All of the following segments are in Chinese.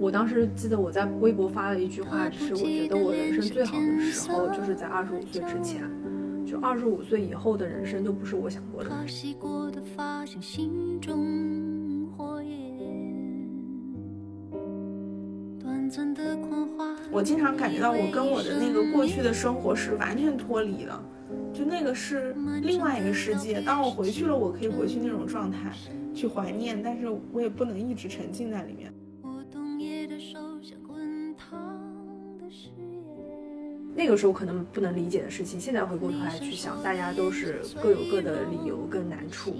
我当时记得我在微博发了一句话，就是我觉得我人生最好的时候就是在二十五岁之前，就二十五岁以后的人生都不是我想过的。我经常感觉到我跟我的那个过去的生活是完全脱离了，就那个是另外一个世界。当我回去了，我可以回去那种状态去怀念，但是我也不能一直沉浸在里面。那个时候可能不能理解的事情，现在回过头来去想，大家都是各有各的理由跟难处。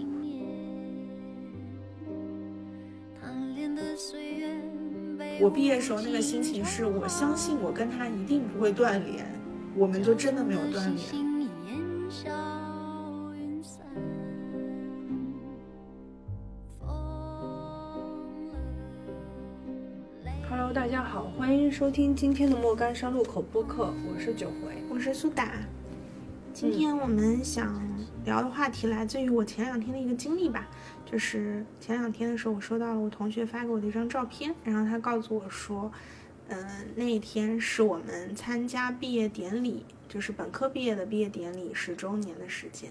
我毕业时候那个心情是，我相信我跟他一定不会断联，我们就真的没有断联。迎收听今天的莫干山路口播客，我是九回，我是苏打。今天我们想聊的话题来自于我前两天的一个经历吧。就是前两天的时候，我收到了我同学发给我的一张照片，然后他告诉我说，嗯，那一天是我们参加毕业典礼，就是本科毕业的毕业典礼十周年的时间，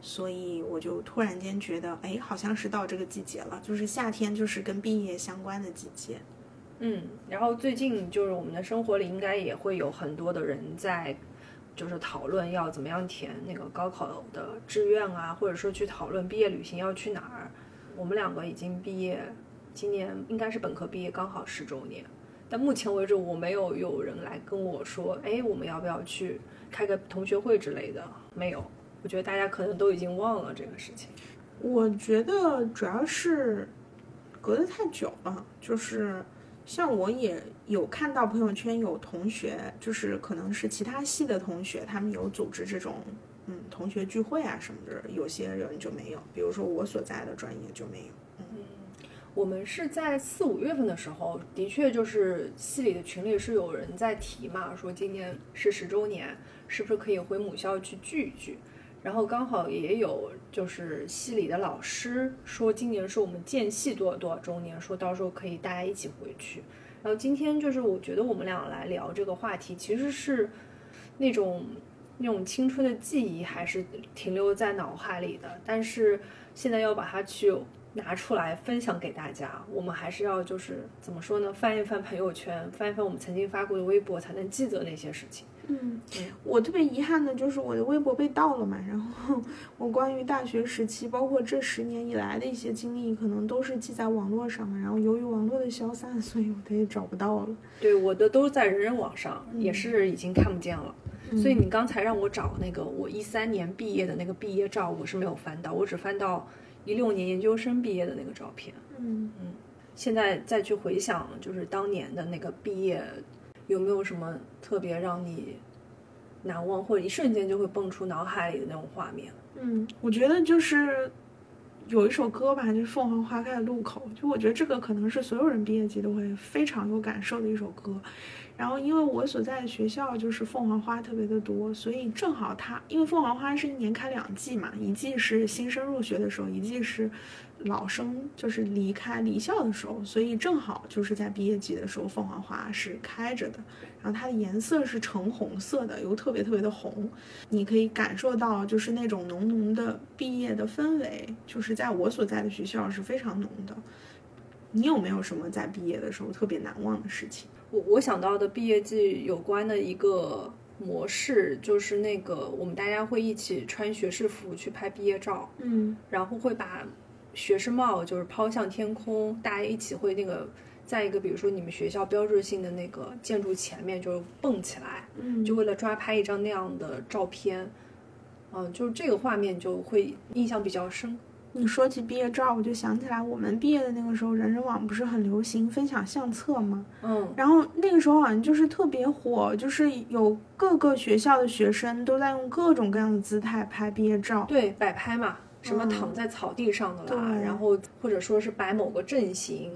所以我就突然间觉得，哎，好像是到这个季节了，就是夏天，就是跟毕业相关的季节。嗯，然后最近就是我们的生活里应该也会有很多的人在。就是讨论要怎么样填那个高考的志愿啊，或者说去讨论毕业旅行要去哪儿。我们两个已经毕业，今年应该是本科毕业刚好十周年。但目前为止，我没有有人来跟我说，哎，我们要不要去开个同学会之类的？没有。我觉得大家可能都已经忘了这个事情。我觉得主要是隔得太久了，就是。像我也有看到朋友圈有同学，就是可能是其他系的同学，他们有组织这种嗯同学聚会啊什么的，有些人就没有，比如说我所在的专业就没有。嗯，我们是在四五月份的时候，的确就是系里的群里是有人在提嘛，说今年是十周年，是不是可以回母校去聚一聚？然后刚好也有就是系里的老师说，今年是我们建系多少多少周年，说到时候可以大家一起回去。然后今天就是我觉得我们俩来聊这个话题，其实是那种那种青春的记忆还是停留在脑海里的，但是现在要把它去拿出来分享给大家，我们还是要就是怎么说呢？翻一翻朋友圈，翻一翻我们曾经发过的微博，才能记得那些事情。嗯，我特别遗憾的就是我的微博被盗了嘛，然后 我关于大学时期，包括这十年以来的一些经历，可能都是记在网络上，然后由于网络的消散，所以我的也找不到了。对，我的都在人人网上，也是已经看不见了。所以你刚才让我找那个我一三年毕业的那个毕业照，我是没有翻到，我只翻到一六年研究生毕业的那个照片。嗯嗯，现在再去回想，就是当年的那个毕业。有没有什么特别让你难忘，或者一瞬间就会蹦出脑海里的那种画面？嗯，我觉得就是有一首歌吧，就是《凤凰花开的路口》，就我觉得这个可能是所有人毕业季都会非常有感受的一首歌。然后，因为我所在的学校就是凤凰花特别的多，所以正好它，因为凤凰花是一年开两季嘛，一季是新生入学的时候，一季是。老生就是离开离校的时候，所以正好就是在毕业季的时候，凤凰花是开着的。然后它的颜色是橙红色的，又特别特别的红，你可以感受到就是那种浓浓的毕业的氛围，就是在我所在的学校是非常浓的。你有没有什么在毕业的时候特别难忘的事情？我我想到的毕业季有关的一个模式，就是那个我们大家会一起穿学士服去拍毕业照，嗯，然后会把。学士帽就是抛向天空，大家一起会那个，在一个比如说你们学校标志性的那个建筑前面就蹦起来，嗯，就为了抓拍一张那样的照片，嗯，就是这个画面就会印象比较深。你说起毕业照，我就想起来我们毕业的那个时候，人人网不是很流行分享相册吗？嗯，然后那个时候好像就是特别火，就是有各个学校的学生都在用各种各样的姿态拍毕业照，对，摆拍嘛。什么躺在草地上的啦，然后或者说是摆某个阵型，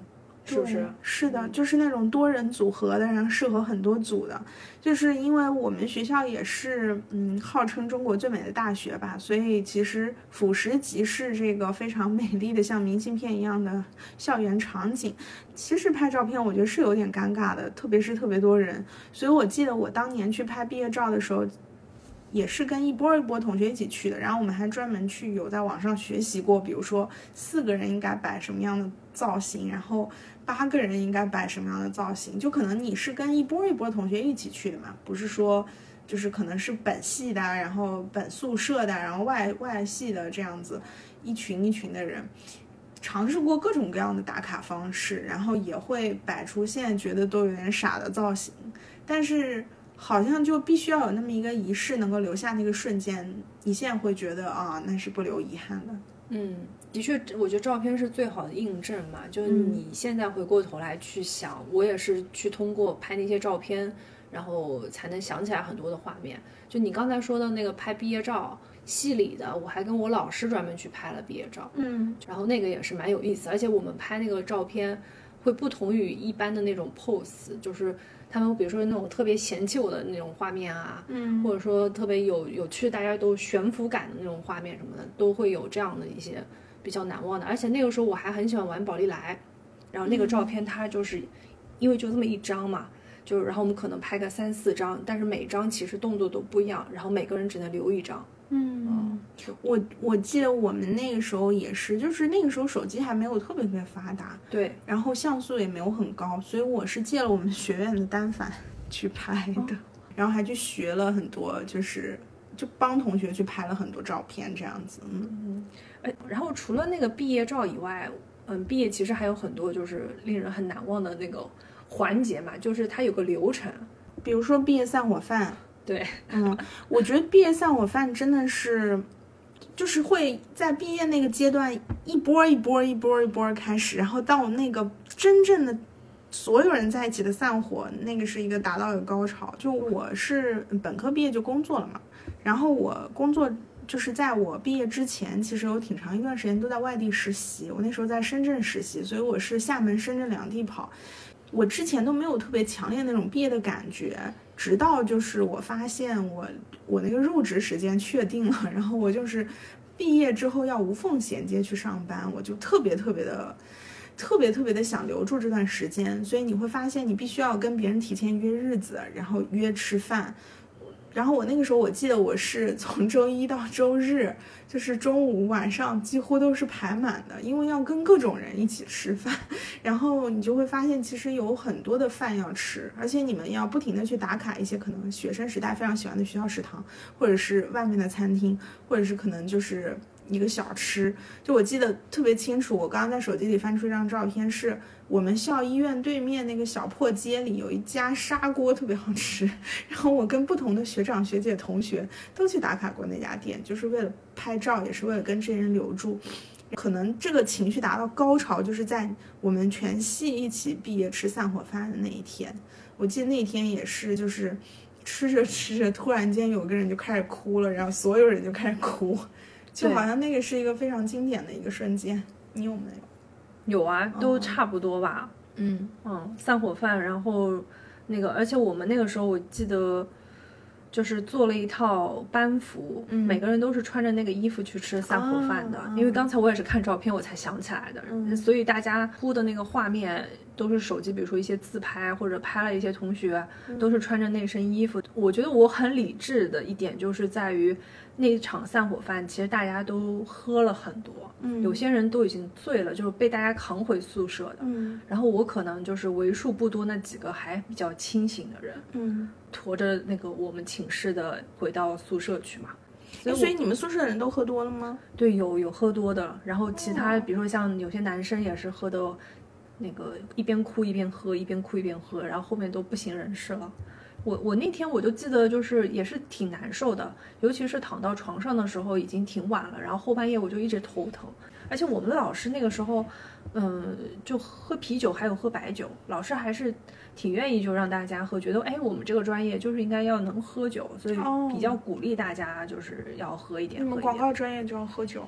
是不是？是的，就是那种多人组合的，然后适合很多组的。就是因为我们学校也是，嗯，号称中国最美的大学吧，所以其实俯拾即是这个非常美丽的像明信片一样的校园场景。其实拍照片我觉得是有点尴尬的，特别是特别多人。所以我记得我当年去拍毕业照的时候。也是跟一波一波同学一起去的，然后我们还专门去有在网上学习过，比如说四个人应该摆什么样的造型，然后八个人应该摆什么样的造型，就可能你是跟一波一波同学一起去的嘛，不是说就是可能是本系的，然后本宿舍的，然后外外系的这样子一群一群的人，尝试过各种各样的打卡方式，然后也会摆出现觉得都有点傻的造型，但是。好像就必须要有那么一个仪式，能够留下那个瞬间。你现在会觉得啊，那是不留遗憾的。嗯，的确，我觉得照片是最好的印证嘛。就是你现在回过头来去想，我也是去通过拍那些照片，然后才能想起来很多的画面。就你刚才说的那个拍毕业照，系里的，我还跟我老师专门去拍了毕业照。嗯，然后那个也是蛮有意思，而且我们拍那个照片会不同于一般的那种 pose，就是。他们比如说那种特别嫌弃我的那种画面啊，嗯，或者说特别有有趣，大家都悬浮感的那种画面什么的，都会有这样的一些比较难忘的。而且那个时候我还很喜欢玩宝丽来，然后那个照片它就是因为就这么一张嘛，就是然后我们可能拍个三四张，但是每张其实动作都不一样，然后每个人只能留一张。嗯，我我记得我们那个时候也是，就是那个时候手机还没有特别特别发达，对，然后像素也没有很高，所以我是借了我们学院的单反 去拍的，然后还去学了很多，就是就帮同学去拍了很多照片这样子。嗯，哎，然后除了那个毕业照以外，嗯，毕业其实还有很多就是令人很难忘的那个环节嘛，就是它有个流程，比如说毕业散伙饭。对，嗯，我觉得毕业散伙饭真的是，就是会在毕业那个阶段一波一波一波一波开始，然后到那个真正的所有人在一起的散伙，那个是一个达到一个高潮。就我是本科毕业就工作了嘛，然后我工作就是在我毕业之前，其实有挺长一段时间都在外地实习。我那时候在深圳实习，所以我是厦门、深圳两地跑。我之前都没有特别强烈那种毕业的感觉。直到就是我发现我我那个入职时间确定了，然后我就是毕业之后要无缝衔接去上班，我就特别特别的特别特别的想留住这段时间。所以你会发现你必须要跟别人提前约日子，然后约吃饭。然后我那个时候我记得我是从 周一到周日。就是中午晚上几乎都是排满的，因为要跟各种人一起吃饭，然后你就会发现其实有很多的饭要吃，而且你们要不停的去打卡一些可能学生时代非常喜欢的学校食堂，或者是外面的餐厅，或者是可能就是。一个小吃，就我记得特别清楚。我刚刚在手机里翻出一张照片，是我们校医院对面那个小破街里有一家砂锅，特别好吃。然后我跟不同的学长学姐同学都去打卡过那家店，就是为了拍照，也是为了跟这些人留住。可能这个情绪达到高潮，就是在我们全系一起毕业吃散伙饭的那一天。我记得那天也是，就是吃着吃着，突然间有个人就开始哭了，然后所有人就开始哭。就好像那个是一个非常经典的一个瞬间，你有没有？有啊，都差不多吧。嗯嗯，散伙饭，然后那个，而且我们那个时候我记得，就是做了一套班服，每个人都是穿着那个衣服去吃散伙饭的。因为刚才我也是看照片我才想起来的，所以大家铺的那个画面都是手机，比如说一些自拍或者拍了一些同学都是穿着那身衣服。我觉得我很理智的一点就是在于。那一场散伙饭，其实大家都喝了很多，嗯，有些人都已经醉了，就是被大家扛回宿舍的，嗯，然后我可能就是为数不多那几个还比较清醒的人，嗯，驮着那个我们寝室的回到宿舍去嘛。所以你们宿舍的人都喝多了吗？对，有有喝多的，然后其他比如说像有些男生也是喝的，那个一边哭一边喝，一边哭一边喝，然后后面都不省人事了。我我那天我就记得，就是也是挺难受的，尤其是躺到床上的时候已经挺晚了，然后后半夜我就一直头疼，而且我们的老师那个时候，嗯，就喝啤酒还有喝白酒，老师还是挺愿意就让大家喝，觉得哎我们这个专业就是应该要能喝酒，所以比较鼓励大家就是要喝一点。你们广告专业就要喝酒？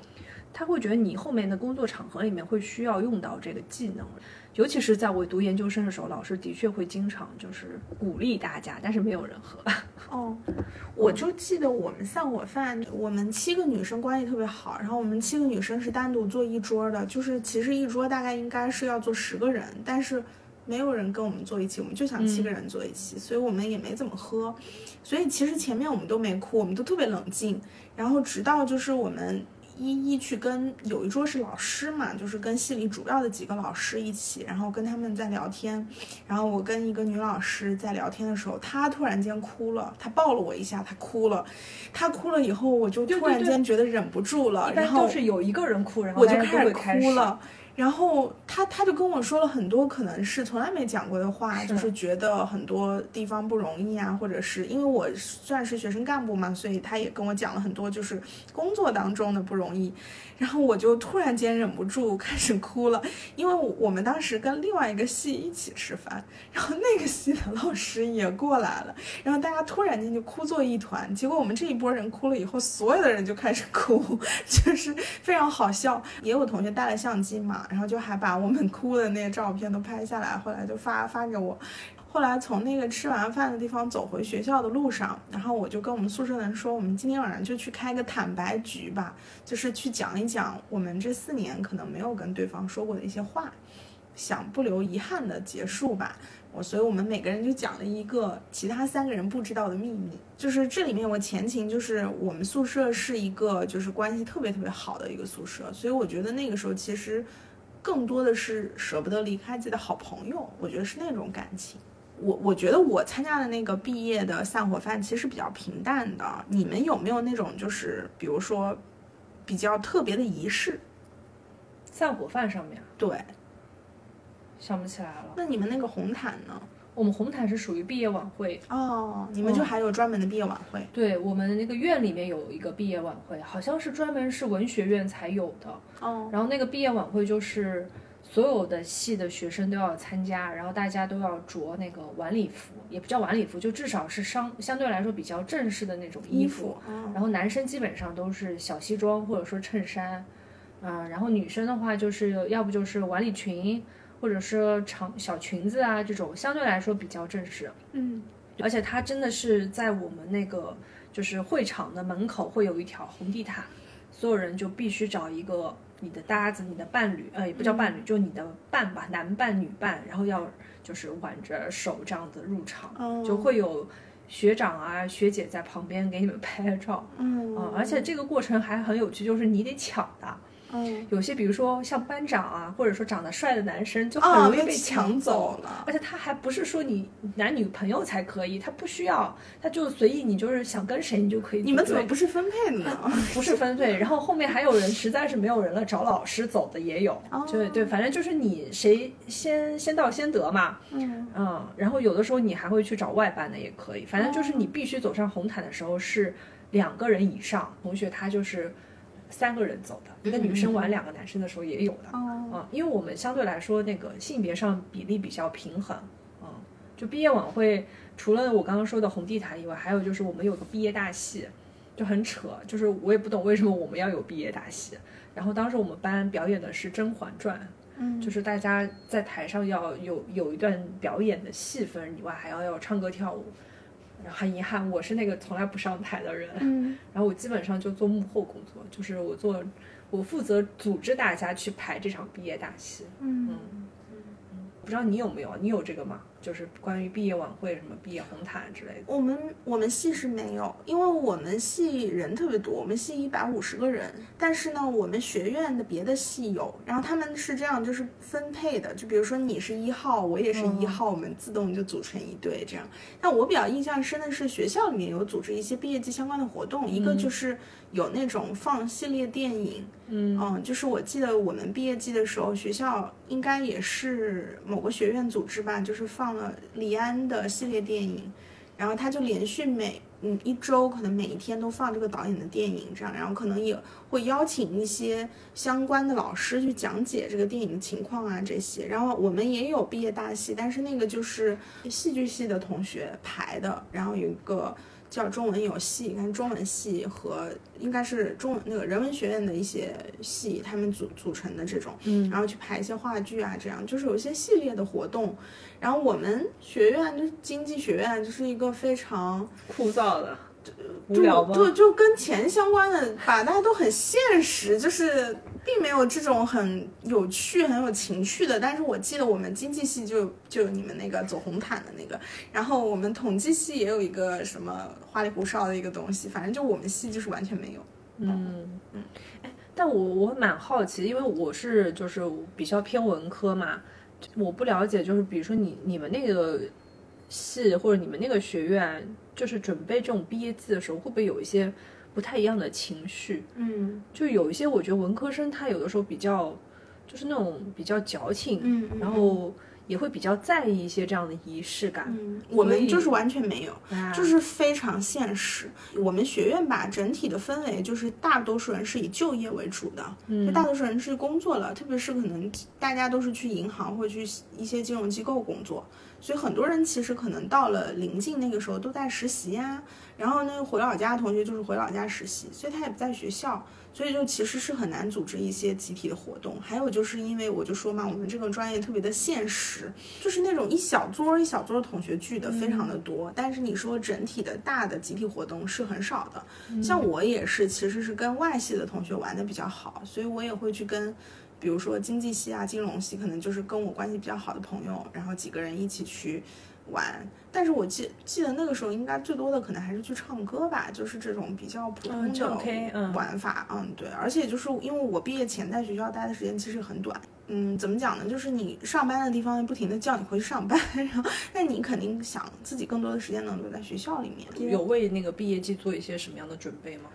他会觉得你后面的工作场合里面会需要用到这个技能。尤其是在我读研究生的时候，老师的确会经常就是鼓励大家，但是没有人喝。哦，我就记得我们散伙饭，我们七个女生关系特别好，然后我们七个女生是单独坐一桌的，就是其实一桌大概应该是要坐十个人，但是没有人跟我们坐一起，我们就想七个人坐一起，所以我们也没怎么喝，所以其实前面我们都没哭，我们都特别冷静，然后直到就是我们。一一去跟有一桌是老师嘛，就是跟系里主要的几个老师一起，然后跟他们在聊天，然后我跟一个女老师在聊天的时候，她突然间哭了，她抱了我一下，她哭了，她哭了以后，我就突然间觉得忍不住了，然后就是有一个人哭，然后我就开始哭了。然后他他就跟我说了很多可能是从来没讲过的话，就是觉得很多地方不容易啊，或者是因为我算是学生干部嘛，所以他也跟我讲了很多就是工作当中的不容易。然后我就突然间忍不住开始哭了，因为我们当时跟另外一个系一起吃饭，然后那个系的老师也过来了，然后大家突然间就哭作一团。结果我们这一波人哭了以后，所有的人就开始哭，就是非常好笑。也有同学带了相机嘛，然后就还把我们哭的那些照片都拍下来，后来就发发给我。后来从那个吃完饭的地方走回学校的路上，然后我就跟我们宿舍的人说，我们今天晚上就去开个坦白局吧，就是去讲一讲我们这四年可能没有跟对方说过的一些话，想不留遗憾的结束吧。我，所以我们每个人就讲了一个其他三个人不知道的秘密，就是这里面我前情就是我们宿舍是一个就是关系特别特别好的一个宿舍，所以我觉得那个时候其实更多的是舍不得离开自己的好朋友，我觉得是那种感情。我我觉得我参加的那个毕业的散伙饭其实比较平淡的。你们有没有那种就是比如说比较特别的仪式？散伙饭上面？对，想不起来了。那你们那个红毯呢？我们红毯是属于毕业晚会哦。你们就还有专门的毕业晚会？对，我们那个院里面有一个毕业晚会，好像是专门是文学院才有的。哦。然后那个毕业晚会就是。所有的系的学生都要参加，然后大家都要着那个晚礼服，也不叫晚礼服，就至少是相相对来说比较正式的那种衣服。然后男生基本上都是小西装或者说衬衫，啊，然后女生的话就是要不就是晚礼裙，或者是长小裙子啊这种，相对来说比较正式。嗯，而且它真的是在我们那个就是会场的门口会有一条红地毯，所有人就必须找一个。你的搭子，你的伴侣，呃，也不叫伴侣，就你的伴吧，男伴、女伴，然后要就是挽着手这样子入场，就会有学长啊、学姐在旁边给你们 拍照，嗯，而且这个过程还很有趣，就是你得抢的。嗯，有些比如说像班长啊，或者说长得帅的男生，就很容易被抢走了。而且他还不是说你男女朋友才可以，他不需要，他就随意，你就是想跟谁你就可以。你们怎么不是分配的呢？不是分配，然后后面还有人实在是没有人了，找老师走的也有。对对，反正就是你谁先先到先得嘛。嗯嗯，然后有的时候你还会去找外班的也可以，反正就是你必须走上红毯的时候是两个人以上。同学他就是。三个人走的，一个女生玩两个男生的时候也有的，嗯，因为我们相对来说那个性别上比例比较平衡，嗯，就毕业晚会除了我刚刚说的红地毯以外，还有就是我们有个毕业大戏，就很扯，就是我也不懂为什么我们要有毕业大戏。然后当时我们班表演的是《甄嬛传》，嗯，就是大家在台上要有有一段表演的戏份以外，还要要唱歌跳舞。很遗憾，我是那个从来不上台的人，嗯，然后我基本上就做幕后工作，就是我做，我负责组织大家去排这场毕业大戏，嗯。嗯，不知道你有没有，你有这个吗？就是关于毕业晚会什么毕业红毯之类的，我们我们系是没有，因为我们系人特别多，我们系一百五十个人。但是呢，我们学院的别的系有，然后他们是这样，就是分配的，就比如说你是一号，我也是一号，我们自动就组成一队这样。但我比较印象深的是学校里面有组织一些毕业季相关的活动，一个就是有那种放系列电影，嗯嗯，就是我记得我们毕业季的时候，学校应该也是某个学院组织吧，就是放。了李安的系列电影，然后他就连续每嗯一周可能每一天都放这个导演的电影，这样，然后可能也会邀请一些相关的老师去讲解这个电影的情况啊这些。然后我们也有毕业大戏，但是那个就是戏剧系的同学排的，然后有一个叫中文有系，看中文系和应该是中文那个人文学院的一些系，他们组组成的这种，嗯然后去排一些话剧啊，这样就是有一些系列的活动。然后我们学院就经济学院就是一个非常枯燥的，无就聊吗？就就跟钱相关的吧，大家都很现实，就是并没有这种很有趣、很有情趣的。但是我记得我们经济系就就有你们那个走红毯的那个，然后我们统计系也有一个什么花里胡哨的一个东西，反正就我们系就是完全没有。嗯嗯，哎，但我我蛮好奇，因为我是就是比较偏文科嘛，我不了解，就是比如说你你们那个系或者你们那个学院，就是准备这种毕业季的时候，会不会有一些不太一样的情绪？嗯就有一些我觉得文科生他有的时候比较就是那种比较矫情，嗯然后也会比较在意一些这样的仪式感。嗯，我们就是完全没有。啊就是非常现实。我们学院吧，整体的氛围就是大多数人是以就业为主的，就大多数人是工作了，特别是可能大家都是去银行或者去一些金融机构工作，所以很多人其实可能到了临近那个时候都在实习呀、然后呢，回老家的同学就是回老家实习，所以他也不在学校，所以就其实是很难组织一些集体的活动。还有就是因为我就说嘛，我们这个专业特别的现实，就是那种一小桌一小桌的同学聚的非常的多，但是你说整体的大的集体活动是很少的。像我也是，其实是跟外系的同学玩的比较好，所以我也会去跟。比如说经济系啊、金融系，可能就是跟我关系比较好的朋友，然后几个人一起去玩。但是我记记得那个时候应该最多的可能还是去唱歌吧，就是这种比较普通的 K，嗯玩法。嗯，对。而且就是因为我毕业前在学校待的时间其实很短，嗯，怎么讲呢？就是你上班的地方不停的叫你回去上班，然后那你肯定想自己更多的时间能留在学校里面。有为那个毕业季做一些什么样的准备吗？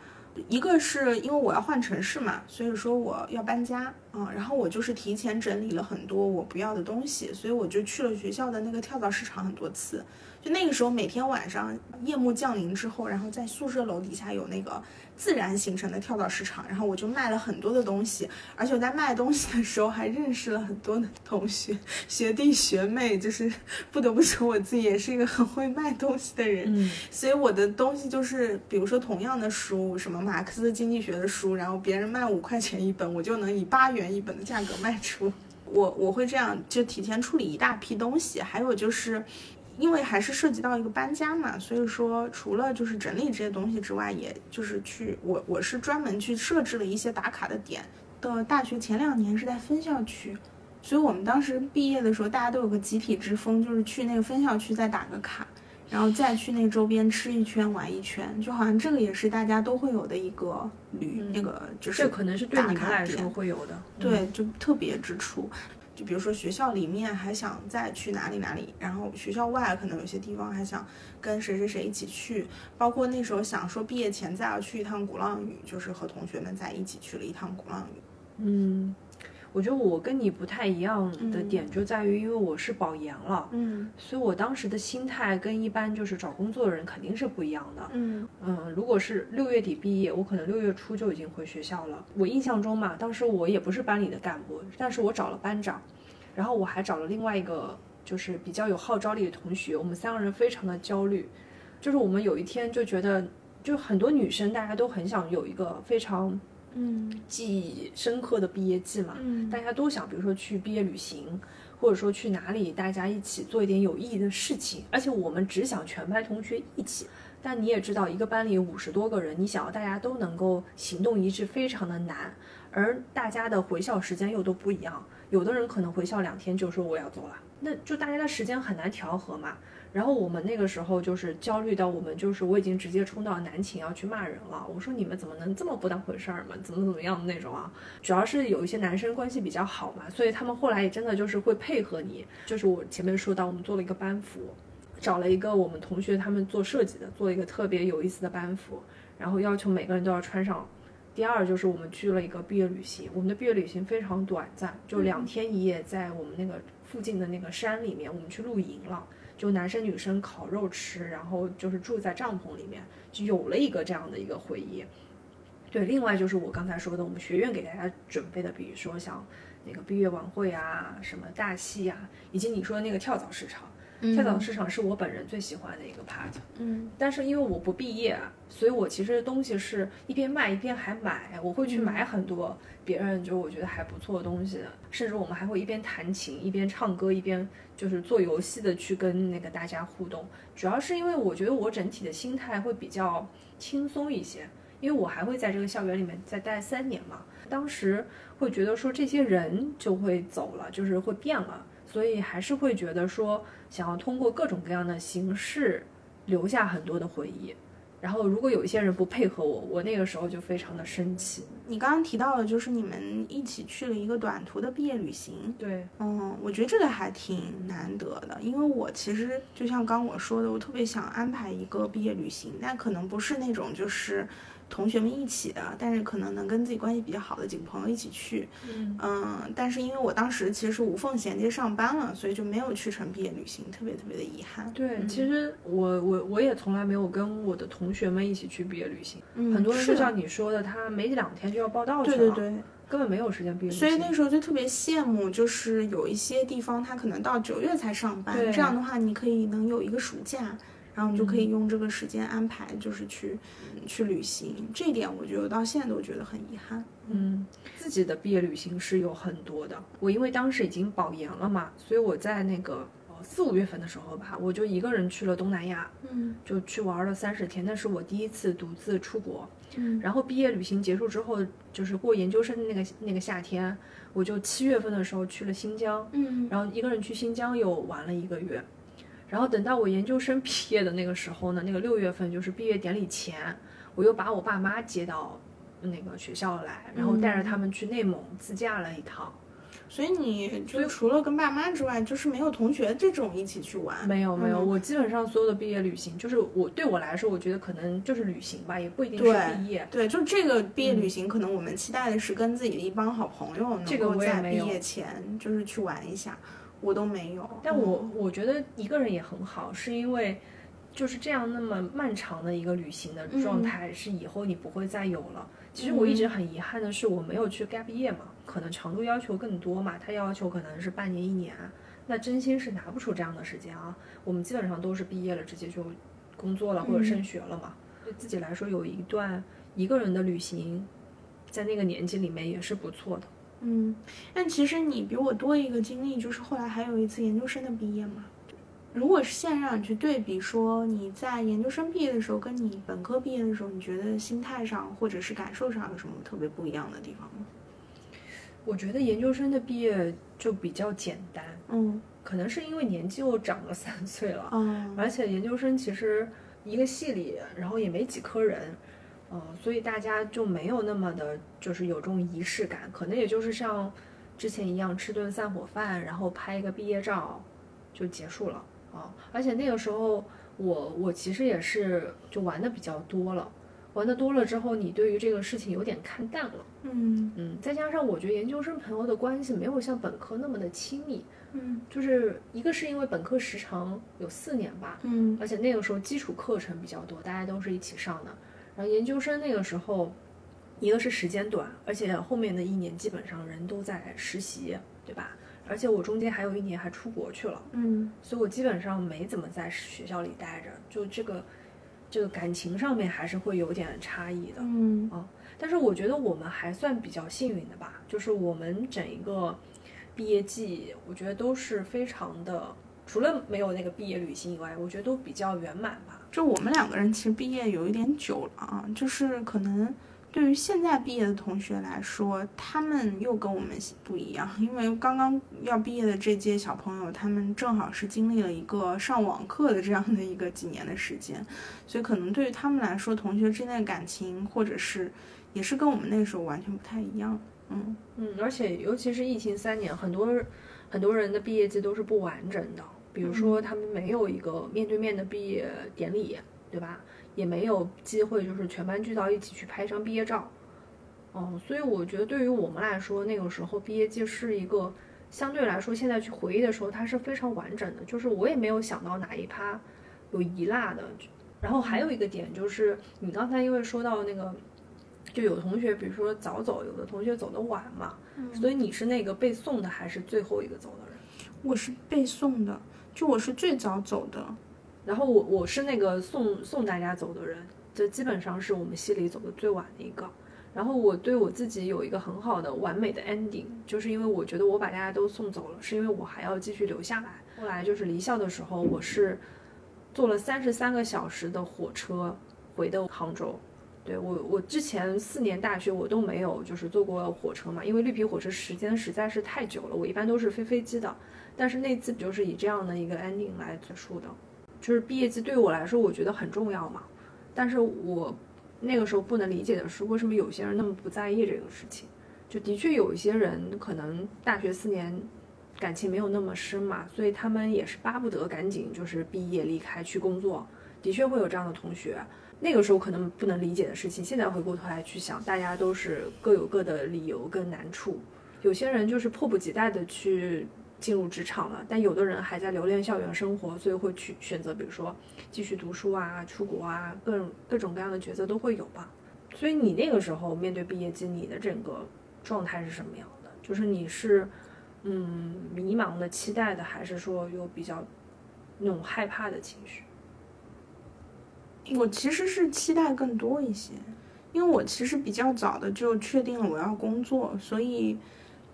一个是因为我要换城市嘛，所以说我要搬家，嗯，然后我就是提前整理了很多我不要的东西，所以我就去了学校的那个跳蚤市场很多次。就那个时候，每天晚上夜幕降临之后，然后在宿舍楼底下有那个自然形成的跳蚤市场，然后我就卖了很多的东西，而且我在卖东西的时候还认识了很多的同学、学弟学妹，就是不得不说我自己也是一个很会卖东西的人。嗯，所以我的东西就是，比如说同样的书，什么马克思经济学的书，然后别人卖五块钱一本，我就能以八元一本的价格卖出。我我会这样就提前处理一大批东西，还有就是。因为还是涉及到一个搬家嘛，所以说除了就是整理这些东西之外，也就是去我我是专门去设置了一些打卡的点。的大学前两年是在分校区，所以我们当时毕业的时候，大家都有个集体之风，就是去那个分校区再打个卡，然后再去那周边吃一圈玩一圈，就好像这个也是大家都会有的一个旅、那个就是这可能是对你们来说点会有的。对，就特别之处。就比如说学校里面还想再去哪里哪里，然后学校外可能有些地方还想跟谁谁谁一起去，包括那时候想说毕业前再要去一趟鼓浪屿，就是和同学们在一起去了一趟鼓浪屿。嗯，我觉得我跟你不太一样的点就在于，因为我是保研了，嗯所以我当时的心态跟一般就是找工作的人肯定是不一样的。嗯嗯，如果是六月底毕业，我可能六月初就已经回学校了。我印象中嘛，当时我也不是班里的干部，但是我找了班长，然后我还找了另外一个就是比较有号召力的同学，我们三个人非常的焦虑，就是我们有一天就觉得，就很多女生大家都很想有一个非常嗯记忆深刻的毕业季嘛，嗯大家都想，比如说去毕业旅行，或者说去哪里，大家一起做一点有意义的事情。而且我们只想全班同学一起。但你也知道，一个班里五十多个人，你想要大家都能够行动一致，非常的难。而大家的回校时间又都不一样，有的人可能回校两天就说我要走了，那就大家的时间很难调和嘛。然后我们那个时候就是焦虑到我们就是我已经直接冲到南寝要去骂人了，我说你们怎么能这么不当回事儿嘛，怎么怎么样的那种啊。主要是有一些男生关系比较好嘛，所以他们后来也真的就是会配合你。就是我前面说到，我们做了一个班服，找了一个我们同学他们做设计的，做了一个特别有意思的班服，然后要求每个人都要穿上。第二就是我们去了一个毕业旅行，我们的毕业旅行非常短暂，就两天一夜，在我们那个附近的那个山里面，我们去露营了。就男生女生烤肉吃，然后就是住在帐篷里面，就有了一个这样的一个回忆。对，另外就是我刚才说的，我们学院给大家准备的，比如说像那个毕业晚会啊，什么大戏啊，以及你说的那个跳蚤市场，跳蚤市场是我本人最喜欢的一个 part。嗯但是因为我不毕业，所以我其实东西是一边卖一边还买，我会去买很多别人就我觉得还不错的东西，甚至我们还会一边弹琴一边唱歌一边就是做游戏的去跟那个大家互动。主要是因为我觉得我整体的心态会比较轻松一些，因为我还会在这个校园里面再待三年嘛。当时会觉得说这些人就会走了，就是会变了，所以还是会觉得说想要通过各种各样的形式留下很多的回忆。然后如果有一些人不配合我，我那个时候就非常的生气。你刚刚提到的就是你们一起去了一个短途的毕业旅行，对，嗯，我觉得这个还挺难得的，因为我其实就像刚我说的，我特别想安排一个毕业旅行，但可能不是那种就是同学们一起的，但是可能能跟自己关系比较好的几个朋友一起去，嗯。嗯，但是因为我当时其实是无缝衔接上班了，所以就没有去成毕业旅行，特别特别的遗憾。对，其实我我我也从来没有跟我的同学们一起去毕业旅行，嗯，很多人是。像你说的，他没两天就要报道去了，对对对，根本没有时间毕业旅行。所以那时候就特别羡慕，就是有一些地方他可能到九月才上班，对。这样的话你可以能有一个暑假，然后你就可以用这个时间安排，就是去、去旅行。这一点我觉得我到现在都觉得很遗憾。嗯，自己的毕业旅行是有很多的。我因为当时已经保研了嘛，所以我在那个呃四五月份的时候吧，我就一个人去了东南亚，嗯就去玩了三十天。那是我第一次独自出国。嗯然后毕业旅行结束之后，就是过研究生的那个那个夏天，我就七月份的时候去了新疆，嗯然后一个人去新疆又玩了一个月。然后等到我研究生毕业的那个时候呢，那个六月份就是毕业典礼前，我又把我爸妈接到那个学校来，然后带着他们去内蒙自驾了一趟。所以你就除了跟爸妈之外，就是没有同学这种一起去玩。没有没有，嗯我基本上所有的毕业旅行，就是我对我来说，我觉得可能就是旅行吧，也不一定是毕业。对，就这个毕业旅行，可能我们期待的是跟自己的一帮好朋友能这个够在毕业前就是去玩一下，我都没有。但我我觉得一个人也很好，是因为就是这样那么漫长的一个旅行的状态，是以后你不会再有了。其实我一直很遗憾的是，我没有去 gap year 嘛，可能长度要求更多嘛，他要求可能是半年一年，那真心是拿不出这样的时间啊。我们基本上都是毕业了直接就工作了或者升学了嘛，对自己来说有一段一个人的旅行，在那个年纪里面也是不错的。嗯，但其实你比我多一个经历，就是后来还有一次研究生的毕业嘛。如果是现在让你去对比，说你在研究生毕业的时候跟你本科毕业的时候，你觉得心态上或者是感受上有什么特别不一样的地方吗？我觉得研究生的毕业就比较简单，嗯可能是因为年纪又长了三岁了，嗯而且研究生其实一个系里，然后也没几科人，嗯、所以大家就没有那么的，就是有这种仪式感，可能也就是像之前一样吃顿散伙饭，然后拍一个毕业照就结束了啊。而且那个时候我我其实也是就玩的比较多了，玩的多了之后，你对于这个事情有点看淡了，嗯嗯，再加上我觉得研究生朋友的关系没有像本科那么的亲密，嗯就是一个是因为本科时长有四年吧，嗯而且那个时候基础课程比较多，大家都是一起上的。然后研究生那个时候，一个是时间短，而且后面的一年基本上人都在实习，对吧？而且我中间还有一年还出国去了，嗯所以我基本上没怎么在学校里待着，就这个这个感情上面还是会有点差异的。嗯啊但是我觉得我们还算比较幸运的吧，就是我们整一个毕业季，我觉得都是非常的，除了没有那个毕业旅行以外，我觉得都比较圆满吧。就我们两个人其实毕业有一点久了啊，就是可能对于现在毕业的同学来说，他们又跟我们不一样，因为刚刚要毕业的这届小朋友，他们正好是经历了一个上网课的这样的一个几年的时间，所以可能对于他们来说，同学之间的感情或者是也是跟我们那时候完全不太一样。嗯嗯，而且尤其是疫情三年，很多很多人的毕业季都是不完整的，比如说他们没有一个面对面的毕业典礼，对吧？也没有机会就是全班聚到一起去拍一张毕业照。嗯，所以我觉得对于我们来说，那个时候毕业季是一个相对来说，现在去回忆的时候，它是非常完整的。就是我也没有想到哪一趴有遗落的。然后还有一个点就是，你刚才因为说到那个，就有同学，比如说早走，有的同学走得晚嘛，所以你是那个被送的还是最后一个走的人？我是被送的，就我是最早走的。然后我我是那个送送大家走的人，这基本上是我们系里走的最晚的一个。然后我对我自己有一个很好的完美的 ending，就是因为我觉得我把大家都送走了，是因为我还要继续留下来。后来就是离校的时候，我是坐了三十三个小时的火车回的杭州。对我，我之前四年大学我都没有就是坐过火车嘛，因为绿皮火车时间实在是太久了，我一般都是飞飞机的。但是那次就是以这样的一个 ending 来结束的，就是毕业季对我来说我觉得很重要嘛，但是我。那个时候不能理解的是，为什么有些人那么不在意这个事情？就的确有一些人可能大学四年感情没有那么深嘛，所以他们也是巴不得赶紧就是毕业离开去工作。的确会有这样的同学，那个时候可能不能理解的事情，现在回过头来去想，大家都是各有各的理由跟难处。有些人就是迫不及待的去。进入职场了，但有的人还在留恋校园生活，所以会去选择，比如说继续读书啊、出国啊，各种各种各样的抉择都会有吧。所以你那个时候面对毕业季，你的整个状态是什么样的？就是你是嗯迷茫的、期待的，还是说有比较那种害怕的情绪？我其实是期待更多一些，因为我其实比较早的就确定了我要工作，所以。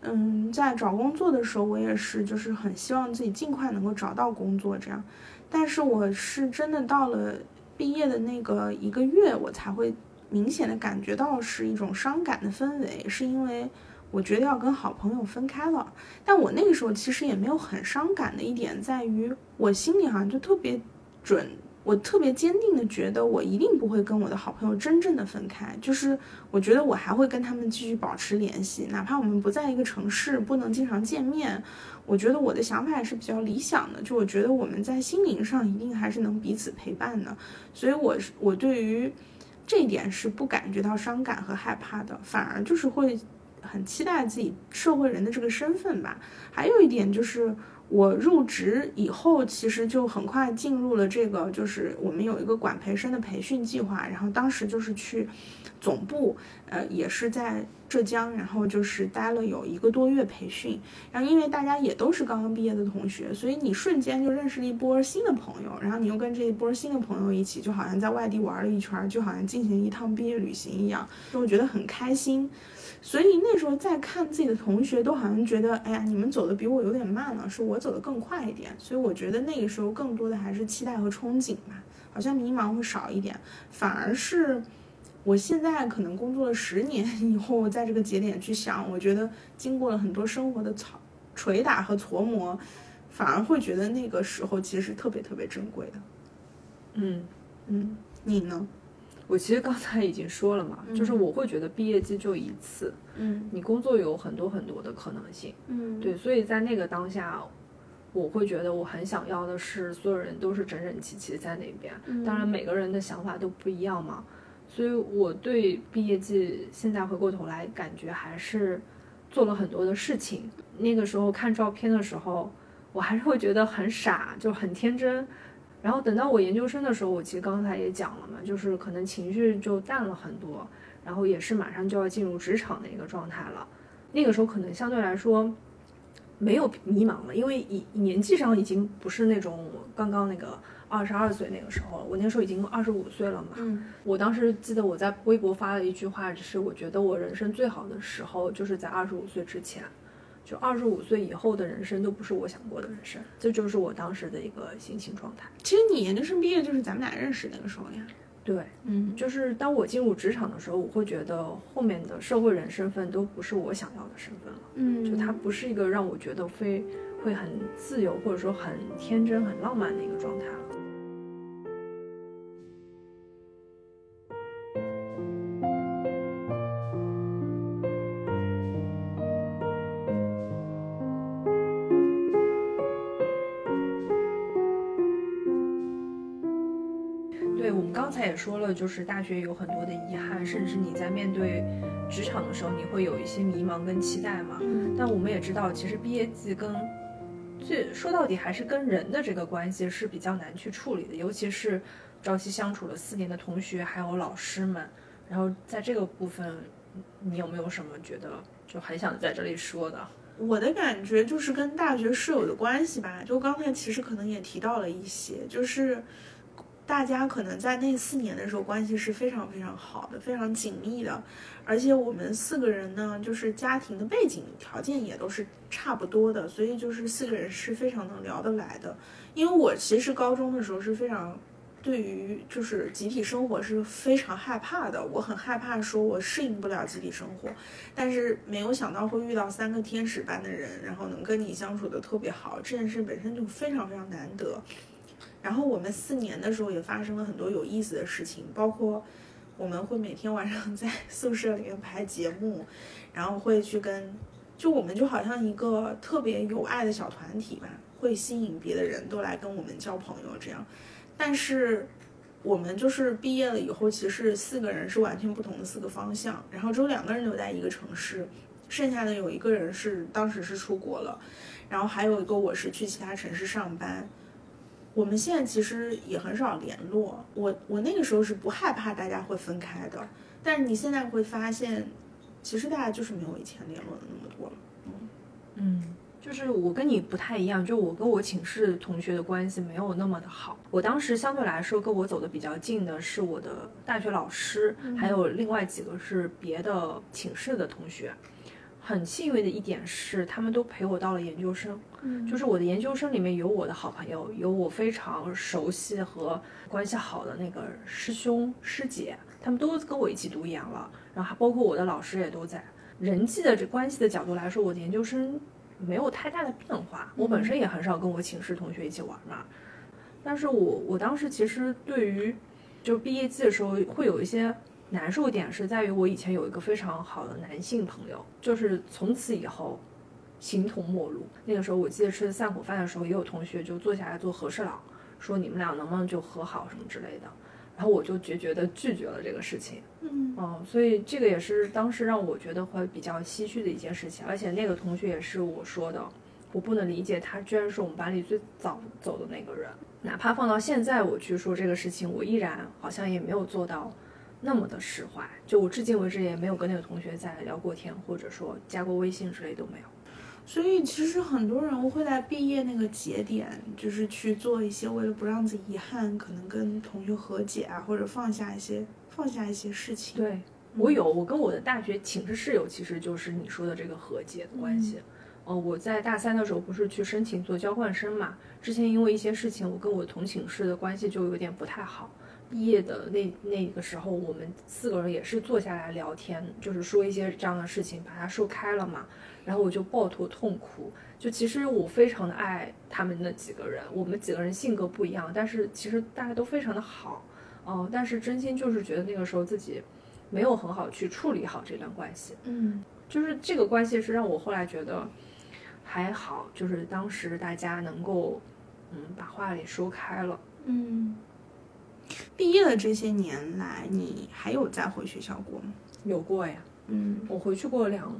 嗯，在找工作的时候，我也是，就是很希望自己尽快能够找到工作，这样。但是我是真的到了毕业的那个一个月，我才会明显的感觉到是一种伤感的氛围，是因为我觉得要跟好朋友分开了。但我那个时候其实也没有很伤感的一点在于，我心里好像就特别准。我特别坚定的觉得，我一定不会跟我的好朋友真正的分开。就是我觉得我还会跟他们继续保持联系，哪怕我们不在一个城市，不能经常见面。我觉得我的想法也是比较理想的，就我觉得我们在心灵上一定还是能彼此陪伴的。所以，我是我对于这一点是不感觉到伤感和害怕的，反而就是会很期待自己社会人的这个身份吧。还有一点就是。我入职以后，其实就很快进入了这个，就是我们有一个管培生的培训计划，然后当时就是去总部，呃，也是在浙江，然后就是待了有一个多月培训，然后因为大家也都是刚刚毕业的同学，所以你瞬间就认识了一波新的朋友，然后你又跟这一波新的朋友一起，就好像在外地玩了一圈，就好像进行一趟毕业旅行一样，就会觉得很开心。所以那时候再看自己的同学，都好像觉得，哎呀，你们走的比我有点慢了，是我走的更快一点。所以我觉得那个时候更多的还是期待和憧憬吧，好像迷茫会少一点。反而是我现在可能工作了十年以后，在这个节点去想，我觉得经过了很多生活的操捶打和琢磨，反而会觉得那个时候其实是特别特别珍贵的。嗯嗯，你呢？我其实刚才已经说了嘛，就是我会觉得毕业季就一次，嗯，你工作有很多很多的可能性，嗯，对，所以在那个当下，我会觉得我很想要的是所有人都是整整齐齐在那边，当然每个人的想法都不一样嘛，所以我对毕业季现在回过头来感觉还是做了很多的事情。那个时候看照片的时候，我还是会觉得很傻，就很天真。然后等到我研究生的时候，我其实刚才也讲了嘛，就是可能情绪就淡了很多，然后也是马上就要进入职场的一个状态了。那个时候可能相对来说没有迷茫了，因为以年纪上已经不是那种刚刚那个二十二岁那个时候了，我那时候已经二十五岁了嘛。嗯，我当时记得我在微博发了一句话，就是我觉得我人生最好的时候就是在二十五岁之前。就二十五岁以后的人生都不是我想过的人生，这就是我当时的一个心情状态。其实你研究生毕业就是咱们俩认识那个时候呀。对，嗯，就是当我进入职场的时候，我会觉得后面的社会人身份都不是我想要的身份了。嗯，就它不是一个让我觉得非会很自由或者说很天真、很浪漫的一个状态了。说了，就是大学有很多的遗憾，甚至你在面对职场的时候，你会有一些迷茫跟期待嘛。但我们也知道，其实毕业季跟最说到底还是跟人的这个关系是比较难去处理的，尤其是朝夕相处了四年的同学还有老师们。然后在这个部分，你有没有什么觉得就很想在这里说的？我的感觉就是跟大学室友的关系吧，就刚才其实可能也提到了一些，就是大家可能在那四年的时候关系是非常非常好的，非常紧密的，而且我们四个人呢，就是家庭的背景条件也都是差不多的，所以就是四个人是非常能聊得来的。因为我其实高中的时候是非常。对于就是集体生活是非常害怕的，我很害怕说我适应不了集体生活，但是没有想到会遇到三个天使般的人，然后能跟你相处的特别好，这件事本身就非常非常难得。然后我们四年的时候也发生了很多有意思的事情，包括我们会每天晚上在 宿舍里面排节目，然后会去跟，就我们就好像一个特别有爱的小团体吧，会吸引别的人都来跟我们交朋友这样。但是，我们就是毕业了以后，其实四个人是完全不同的四个方向，然后只有两个人留在一个城市，剩下的有一个人是当时是出国了，然后还有一个我是去其他城市上班。我们现在其实也很少联络。我我那个时候是不害怕大家会分开的，但是你现在会发现，其实大家就是没有以前联络的那么多了。嗯嗯。就是我跟你不太一样，就我跟我寝室同学的关系没有那么的好。我当时相对来说跟我走的比较近的是我的大学老师，还有另外几个是别的寝室的同学。很幸运的一点是，他们都陪我到了研究生。嗯，就是我的研究生里面有我的好朋友，有我非常熟悉和关系好的那个师兄师姐，他们都跟我一起读研了。然后还包括我的老师也都在。人际的这关系的角度来说，我的研究生。没有太大的变化，我本身也很少跟我寝室同学一起玩嘛。但是我我当时其实对于就毕业季的时候会有一些难受点，是在于我以前有一个非常好的男性朋友，就是从此以后形同陌路。那个时候我记得吃散伙饭的时候，也有同学就坐下来做和事佬，说你们俩能不能就和好什么之类的。然后我就决绝的拒绝了这个事情，嗯，哦，所以这个也是当时让我觉得会比较唏嘘的一件事情。而且那个同学也是我说的，我不能理解他居然是我们班里最早走的那个人。哪怕放到现在我去说这个事情，我依然好像也没有做到那么的释怀。就我至今为止也没有跟那个同学再聊过天，或者说加过微信之类都没有。所以其实很多人会在毕业那个节点，就是去做一些为了不让自己遗憾，可能跟同学和解啊，或者放下一些放下一些事情。对我有，我跟我的大学寝室室友其实就是你说的这个和解的关系。哦，我在大三的时候不是去申请做交换生嘛？之前因为一些事情，我跟我同寝室的关系就有点不太好。毕业的那那个时候，我们四个人也是坐下来聊天，就是说一些这样的事情，把它说开了嘛。然后我就抱头痛哭，就其实我非常的爱他们那几个人，我们几个人性格不一样，但是其实大家都非常的好，哦，但是真心就是觉得那个时候自己没有很好去处理好这段关系，嗯，就是这个关系是让我后来觉得还好，就是当时大家能够嗯把话给说开了，嗯，毕业的这些年来，你还有再回学校过吗？有过呀，嗯，我回去过两。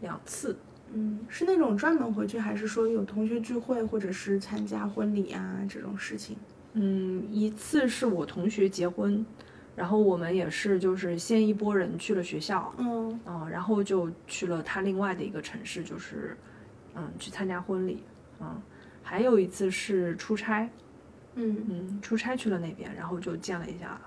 两次，嗯，是那种专门回去，还是说有同学聚会，或者是参加婚礼啊这种事情？嗯，一次是我同学结婚，然后我们也是就是先一波人去了学校，嗯，啊，然后就去了他另外的一个城市，就是嗯去参加婚礼，嗯，还有一次是出差，嗯嗯，出差去了那边，然后就见了一下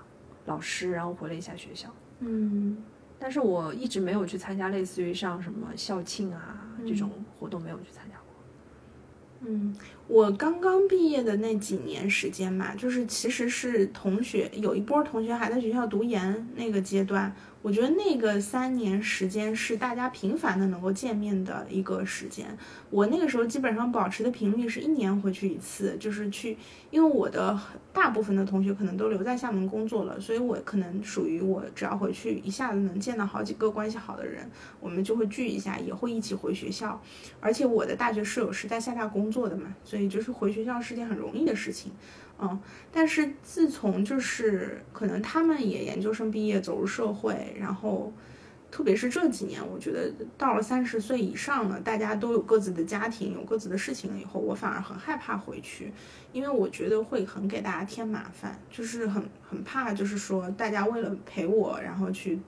老师，然后回了一下学校，嗯。但是我一直没有去参加类似于像什么校庆啊这种活动，没有去参加过。嗯，我刚刚毕业的那几年时间嘛，就是其实是同学有一波同学还在学校读研那个阶段。我觉得那个三年时间是大家频繁的能够见面的一个时间。我那个时候基本上保持的频率是一年回去一次，就是去，因为我的大部分的同学可能都留在厦门工作了，所以我可能属于我只要回去一下子能见到好几个关系好的人，我们就会聚一下，也会一起回学校。而且我的大学室友是在厦大工作的嘛，就是回学校是件很容易的事情。嗯，但是自从就是可能他们也研究生毕业走入社会，然后特别是这几年，我觉得到了三十岁以上了，大家都有各自的家庭，有各自的事情了以后，我反而很害怕回去，因为我觉得会很给大家添麻烦，就是很很怕，就是说大家为了陪我，然后去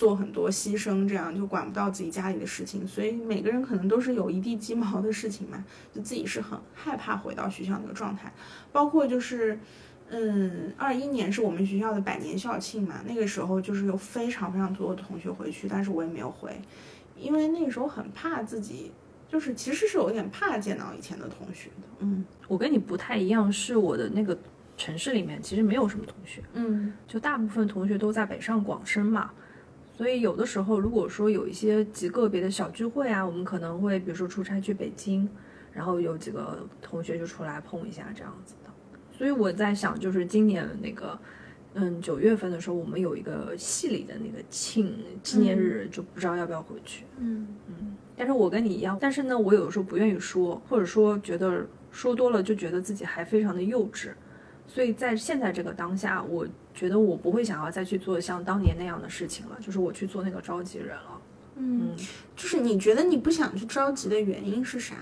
做很多牺牲，这样就管不到自己家里的事情，所以每个人可能都是有一地鸡毛的事情嘛，就自己是很害怕回到学校那个状态，包括就是。嗯，二一年是我们学校的百年校庆嘛，那个时候就是有非常非常多的同学回去，但是我也没有回，因为那个时候很怕自己，就是其实是有点怕见到以前的同学的。嗯我跟你不太一样，是我的那个城市里面其实没有什么同学，嗯就大部分同学都在北上广深嘛，所以有的时候如果说有一些极个别的小聚会啊，我们可能会比如说出差去北京，然后有几个同学就出来碰一下这样子的。所以我在想，就是今年那个，嗯，九月份的时候，我们有一个系里的那个庆纪念日，就不知道要不要回去。嗯嗯但是我跟你一样，但是呢，我有的时候不愿意说，或者说觉得说多了就觉得自己还非常的幼稚，所以在现在这个当下，我觉得我不会想要再去做像当年那样的事情了，就是我去做那个召集人了。嗯，就是你觉得你不想去召集的原因是啥？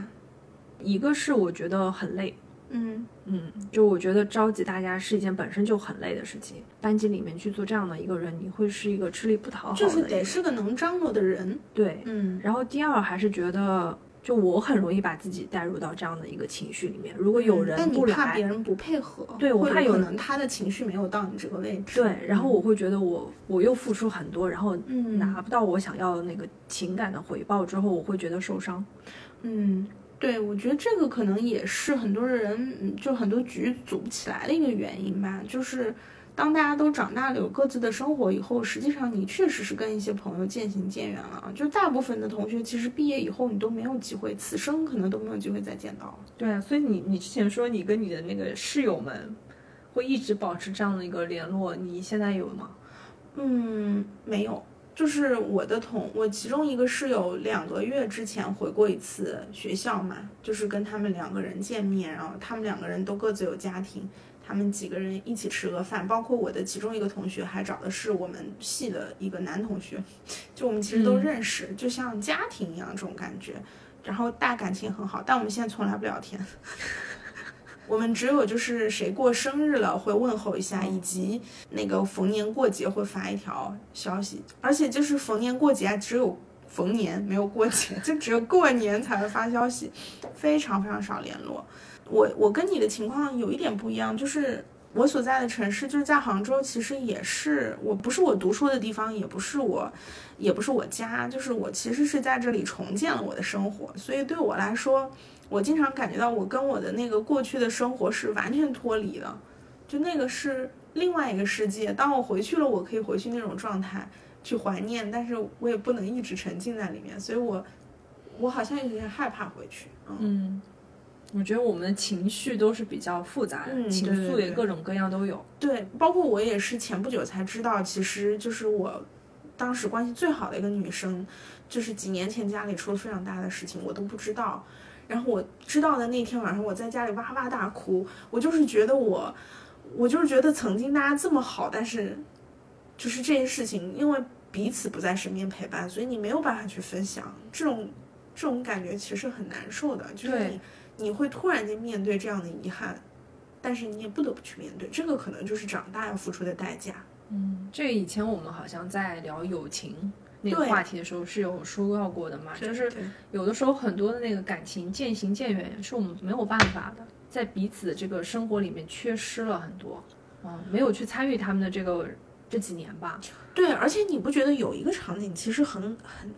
一个是我觉得很累，嗯嗯，就我觉得召集大家是一件本身就很累的事情，班级里面去做这样的一个人，你会是一个吃力不讨好的就是得是个能张罗的人。对，嗯然后第二还是觉得，就我很容易把自己带入到这样的一个情绪里面。如果有人嗯但你，怕别人不配合，对我怕有可能他的情绪没有到你这个位置。对，然后我会觉得我我又付出很多，然后嗯拿不到我想要的那个情感的回报之后，我会觉得受伤。嗯，对，我觉得这个可能也是很多人嗯就很多局组不起来的一个原因吧，就是。当大家都长大了，有各自的生活以后，实际上你确实是跟一些朋友渐行渐远了。就大部分的同学，其实毕业以后你都没有机会，此生可能都没有机会再见到了。对啊，所以你你之前说你跟你的那个室友们会一直保持这样的一个联络，你现在有吗？嗯，没有，就是我的同我其中一个室友两个月之前回过一次学校嘛，就是跟他们两个人见面，然后他们两个人都各自有家庭，他们几个人一起吃个饭，包括我的其中一个同学还找的是我们系的一个男同学，就我们其实都嗯认识，就像家庭一样这种感觉，然后大感情很好，但我们现在从来不聊天。我们只有就是谁过生日了会问候一下，以及那个逢年过节会发一条消息，而且就是逢年过节啊只有逢年没有过节，就只有过年才会发消息，非常非常少联络。我我跟你的情况有一点不一样，就是我所在的城市就是在杭州，其实也是我不是我读书的地方，也不是我也不是我家，就是我其实是在这里重建了我的生活，所以对我来说。我经常感觉到我跟我的那个过去的生活是完全脱离的，就那个是另外一个世界。当我回去了，我可以回去那种状态去怀念，但是我也不能一直沉浸在里面，所以我我好像有点害怕回去。嗯，我觉得我们的情绪都是比较复杂的，嗯情愫也各种各样都有。对，包括我也是前不久才知道，其实就是我当时关系最好的一个女生，就是几年前家里出了非常大的事情，我都不知道。然后我知道的那天晚上，我在家里哇哇大哭。我就是觉得我，我就是觉得曾经大家这么好，但是就是这些事情，因为彼此不在身边陪伴，所以你没有办法去分享。这种这种感觉其实很难受的，就是你你会突然间面对这样的遗憾，但是你也不得不去面对。这个可能就是长大要付出的代价。嗯，这个以前我们好像在聊友情那个话题的时候是有说到过的嘛，就是有的时候很多的那个感情渐行渐远，是我们没有办法的，在彼此的这个生活里面缺失了很多，嗯，没有去参与他们的这个这几年吧。对，而且你不觉得有一个场景其实很很，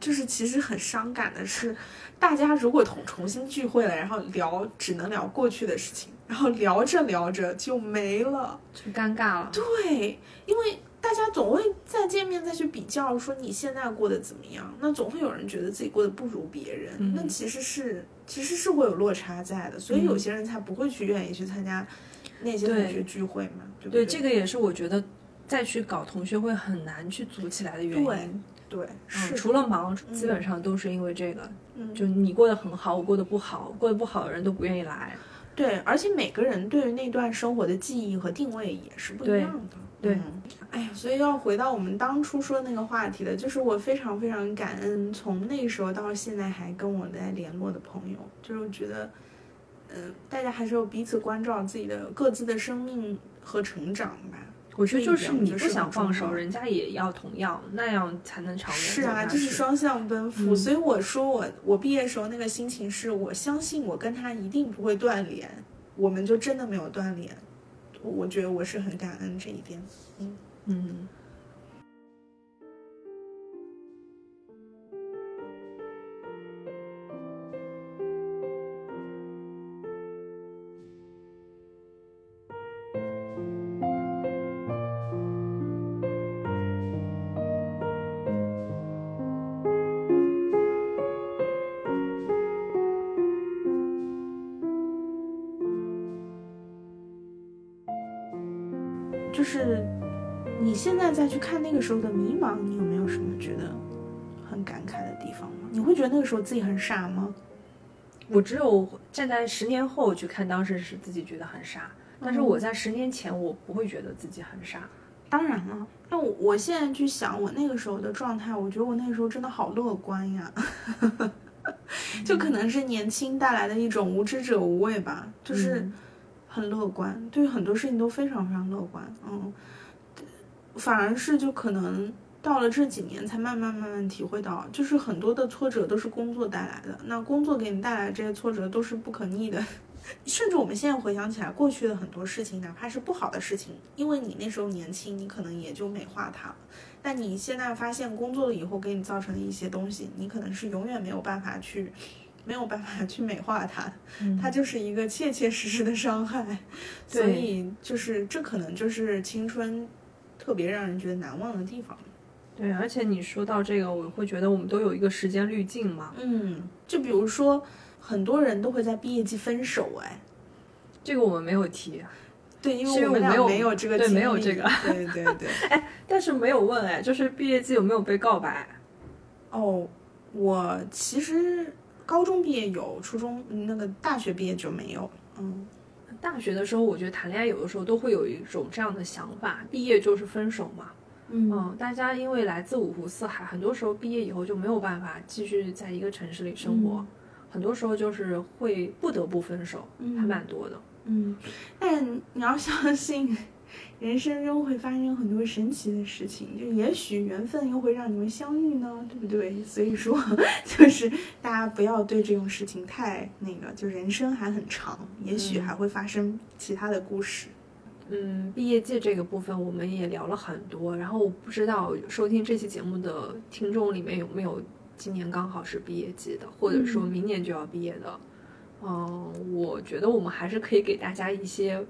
就是其实很伤感的是，大家如果重重新聚会了，然后聊只能聊过去的事情，然后聊着聊着就没了。就尴尬了。对，因为大家总会再见面再去比较，说你现在过得怎么样？那总会有人觉得自己过得不如别人，嗯那其实是其实是会有落差在的，所以有些人才不会去愿意去参加那些同学聚会嘛，对不对，对？这个也是我觉得再去搞同学会很难去组起来的原因。对是除了忙，嗯基本上都是因为这个，嗯就你过得很好，我过得不好，过得不好的人都不愿意来。对，而且每个人对于那段生活的记忆和定位也是不一样的。对嗯哎呀，所以要回到我们当初说的那个话题的，就是我非常非常感恩，从那时候到现在还跟我在联络的朋友，就是我觉得，嗯、大家还是要彼此关照自己的各自的生命和成长吧。我觉得就是你不想放手，人家也要同样，那样才能长远是啊，就是双向奔赴。嗯所以我说我我毕业时候那个心情是，我相信我跟他一定不会断联，我们就真的没有断联。我我觉得我是很感恩这一点。嗯嗯。就是你现在再去看那个时候的迷茫，你有没有什么觉得很感慨的地方吗？你会觉得那个时候自己很傻吗？我只有站在十年后去看当时是自己觉得很傻，但是我在十年前我不会觉得自己很傻。当然了，那我我现在去想我那个时候的状态，我觉得我那个时候真的好乐观呀，就可能是年轻带来的一种无知者无畏吧，就是嗯很乐观，对很多事情都非常非常乐观，嗯，反而是就可能到了这几年才慢慢慢慢体会到，就是很多的挫折都是工作带来的，那工作给你带来这些挫折都是不可逆的。甚至我们现在回想起来，过去的很多事情，哪怕是不好的事情，因为你那时候年轻，你可能也就美化它了。但你现在发现工作了以后给你造成的一些东西，你可能是永远没有办法去，没有办法去美化它的，它就是一个切切实实的伤害。所以就是这可能就是青春特别让人觉得难忘的地方。对，而且你说到这个，我会觉得我们都有一个时间滤镜嘛，嗯，就比如说很多人都会在毕业季分手，哎，这个我们没有提，对，因为我们没有没有这个对没有这个对对对。哎但是没有问哎，就是毕业季有没有被告白？哦，我其实高中毕业有，初中嗯那个大学毕业就没有。嗯，大学的时候，我觉得谈恋爱有的时候都会有一种这样的想法，毕业就是分手嘛。嗯嗯，大家因为来自五湖四海，很多时候毕业以后就没有办法继续在一个城市里生活，嗯很多时候就是会不得不分手，嗯还蛮多的。嗯，但你要相信，人生中会发生很多神奇的事情，就也许缘分又会让你们相遇呢，对不对？所以说，就是大家不要对这种事情太那个，就人生还很长，也许嗯还会发生其他的故事。嗯，毕业季这个部分我们也聊了很多，然后我不知道收听这期节目的听众里面有没有今年刚好是毕业季的，或者说嗯明年就要毕业的。嗯，我觉得我们还是可以给大家一些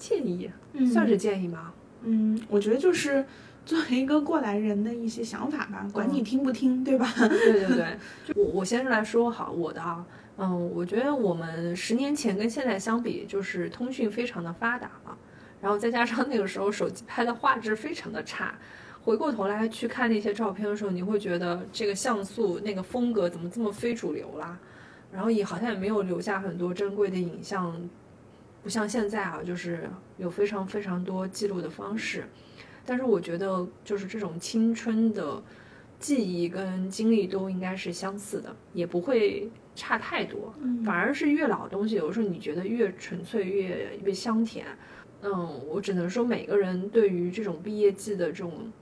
建议，算是建议吗？嗯，我觉得就是作为一个过来人的一些想法吧，管你嗯。听不听，对吧？对对对，就我我先是来说好我的啊，嗯，我觉得我们十年前跟现在相比，就是通讯非常的发达了，然后再加上那个时候手机拍的画质非常的差，回过头来去看那些照片的时候，你会觉得这个像素那个风格怎么这么非主流啦，然后也好像也没有留下很多珍贵的影像，不像现在啊，就是有非常非常多记录的方式，但是我觉得就是这种青春的。记忆跟经历都应该是相似的，也不会差太多。嗯反而是越老的东西，有时候你觉得越纯粹越越香甜。嗯，我只能说每个人对于这种毕业季的这种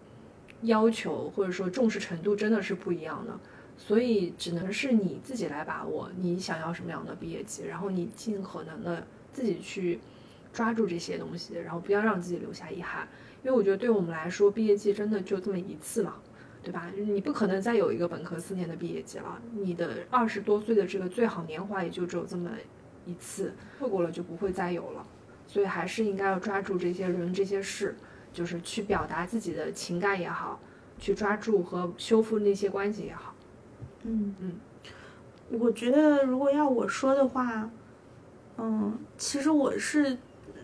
要求或者说重视程度真的是不一样的，所以只能是你自己来把握你想要什么样的毕业季，然后你尽可能的自己去抓住这些东西，然后不要让自己留下遗憾。因为我觉得对我们来说，毕业季真的就这么一次了。对吧？你不可能再有一个本科四年的毕业季了，你的二十多岁的这个最好年华也就只有这么一次，错过了就不会再有了。所以还是应该要抓住这些人、这些事，就是去表达自己的情感也好，去抓住和修复那些关系也好。嗯嗯，我觉得如果要我说的话，嗯，其实我是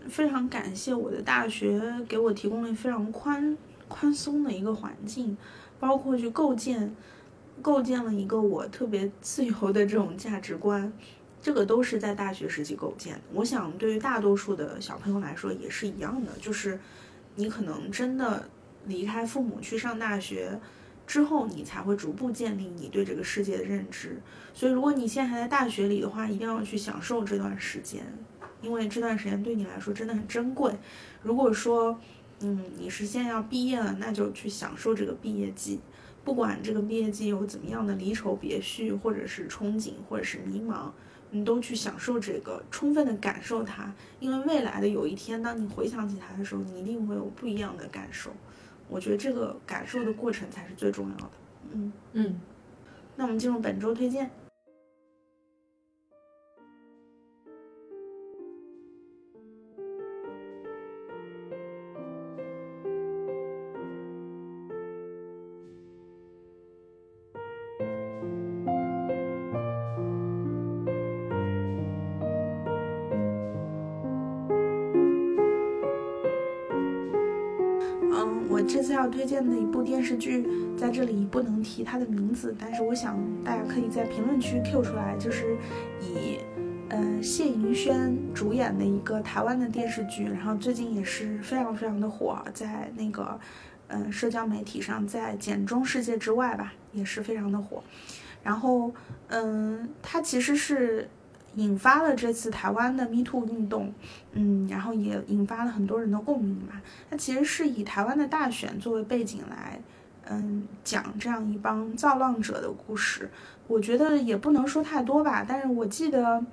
非常感谢我的大学给我提供了非常宽宽松的一个环境，包括去构建构建了一个我特别自由的这种价值观。这个都是在大学时期构建的。我想，对于大多数的小朋友来说也是一样的，就是你可能真的离开父母去上大学之后，你才会逐步建立你对这个世界的认知。所以，如果你现在还在大学里的话，一定要去享受这段时间，因为这段时间对你来说真的很珍贵。如果说嗯，你是现在要毕业了，那就去享受这个毕业季，不管这个毕业季有怎么样的离愁别绪，或者是憧憬，或者是迷茫，你都去享受这个，充分的感受它，因为未来的有一天，当你回想起它的时候，你一定会有不一样的感受。我觉得这个感受的过程才是最重要的。嗯嗯，那我们进入本周推荐。推荐的一部电视剧，在这里不能提它的名字，但是我想大家可以在评论区 Q 出来，就是以，呃，谢盈萱主演的一个台湾的电视剧，然后最近也是非常非常的火，在那个，嗯，社交媒体上，在简中世界之外吧，也是非常的火。然后，嗯，它其实是。引发了这次台湾的 Me Too 运动，嗯，然后也引发了很多人的共鸣吧。它其实是以台湾的大选作为背景来，嗯，讲这样一帮造浪者的故事。我觉得也不能说太多吧，但是我记得。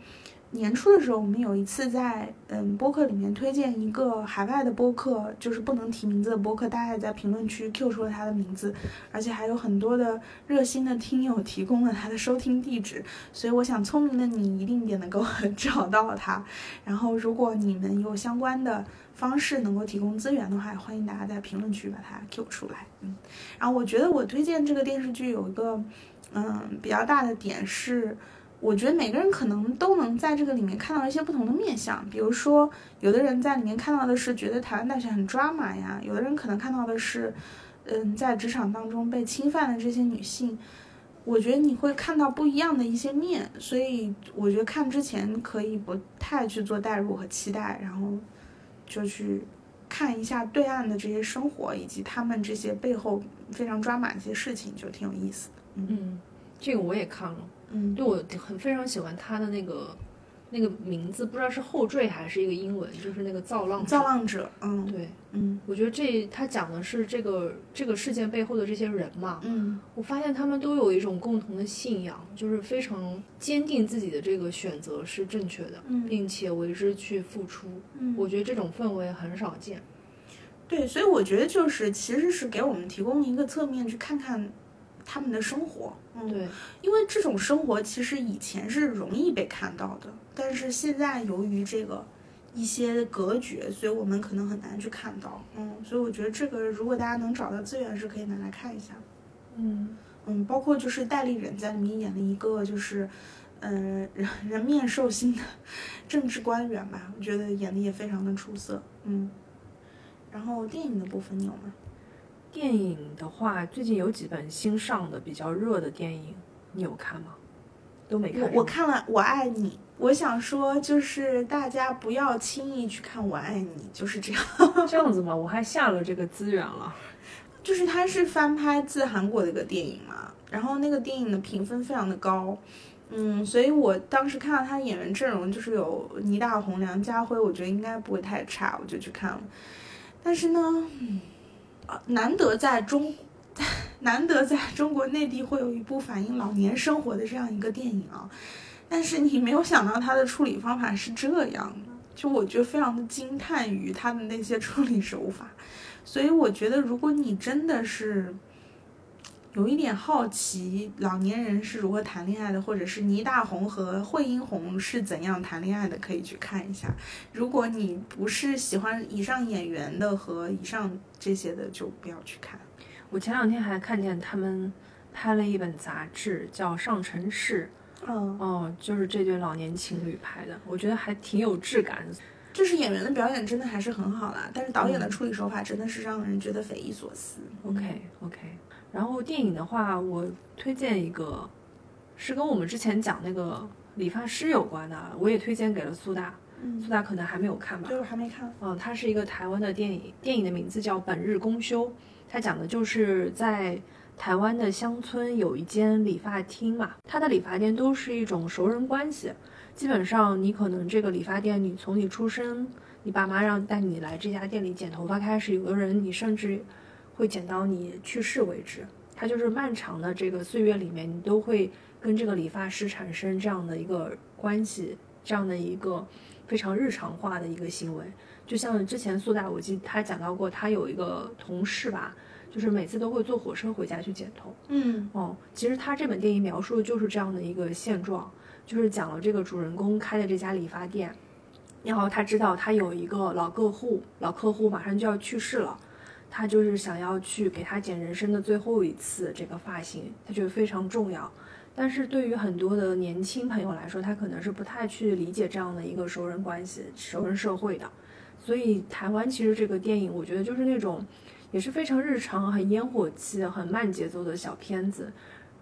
年初的时候，我们有一次在嗯播客里面推荐一个海外的播客，就是不能提名字的播客，大家也在评论区 Q 出了他的名字，而且还有很多的热心的听友提供了他的收听地址，所以我想聪明的你一定也能够 找到他。然后如果你们有相关的方式能够提供资源的话，欢迎大家在评论区把它 Q 出来。嗯，然后我觉得我推荐这个电视剧有一个嗯比较大的点是。我觉得每个人可能都能在这个里面看到一些不同的面相，比如说，有的人在里面看到的是觉得台湾大选很抓马呀，有的人可能看到的是，嗯，在职场当中被侵犯的这些女性，我觉得你会看到不一样的一些面，所以我觉得看之前可以不太去做代入和期待，然后就去看一下对岸的这些生活以及他们这些背后非常抓马一些事情，就挺有意思的。嗯，这个我也看了。嗯，对我很非常喜欢他的那个那个名字，不知道是后缀还是一个英文，就是那个造浪造浪者。嗯，对，嗯，我觉得这他讲的是这个这个事件背后的这些人嘛。嗯，我发现他们都有一种共同的信仰，就是非常坚定自己的这个选择是正确的，并且为之去付出。嗯，我觉得这种氛围很少见。对，所以我觉得就是其实是给我们提供一个侧面去看看。他们的生活，嗯，对，因为这种生活其实以前是容易被看到的，但是现在由于这个一些隔绝，所以我们可能很难去看到，嗯，所以我觉得这个如果大家能找到资源，是可以拿来看一下，嗯。嗯，包括就是戴立忍在里面演了一个就是，嗯，人 人面兽心的政治官员吧，我觉得演的也非常的出色，嗯，然后电影的部分你有吗？电影的话，最近有几本新上的比较热的电影，你有看吗？都没看。我我看了《我爱你》，我想说就是大家不要轻易去看《我爱你》，就是这样。这样子吗？我还下了这个资源了。就是它是翻拍自韩国的一个电影嘛，然后那个电影的评分非常的高，嗯，所以我当时看到他演员阵容就是有倪大红、梁家辉，我觉得应该不会太差，我就去看了。但是呢，嗯。难得在中，难得在中国内地会有一部反映老年生活的这样一个电影啊，但是你没有想到他的处理方法是这样的，就我觉得非常的惊叹于他的那些处理手法，所以我觉得如果你真的是。有一点好奇，老年人是如何谈恋爱的，或者是倪大红和惠英红是怎样谈恋爱的，可以去看一下。如果你不是喜欢以上演员的和以上这些的，就不要去看。我前两天还看见他们拍了一本杂志，叫《上城市》，嗯，哦，就是这对老年情侣拍的，我觉得还挺有质感。就是演员的表演真的还是很好啦，但是导演的处理手法真的是让人觉得匪夷所思。OK，OK。然后电影的话，我推荐一个，是跟我们之前讲那个理发师有关的，我也推荐给了苏大。苏大可能还没有看吧？对，我还没看。嗯，它是一个台湾的电影，电影的名字叫《本日公休》，它讲的就是在台湾的乡村有一间理发厅嘛，它的理发店都是一种熟人关系，基本上你可能这个理发店，你从你出生，你爸妈让带你来这家店里剪头发开始，有的人你甚至会剪到你去世为止，它就是漫长的这个岁月里面，你都会跟这个理发师产生这样的一个关系，这样的一个非常日常化的一个行为。就像之前苏打，我记得他讲到过，他有一个同事吧，就是每次都会坐火车回家去剪头。嗯哦，其实他这本电影描述的就是这样的一个现状，就是讲了这个主人公开的这家理发店，然后他知道他有一个老客户，老客户马上就要去世了，他就是想要去给他剪人生的最后一次这个发型，他觉得非常重要。但是对于很多的年轻朋友来说，他可能是不太去理解这样的一个熟人关系、熟人社会的。所以台湾其实这个电影，我觉得就是那种也是非常日常、很烟火气、很慢节奏的小片子，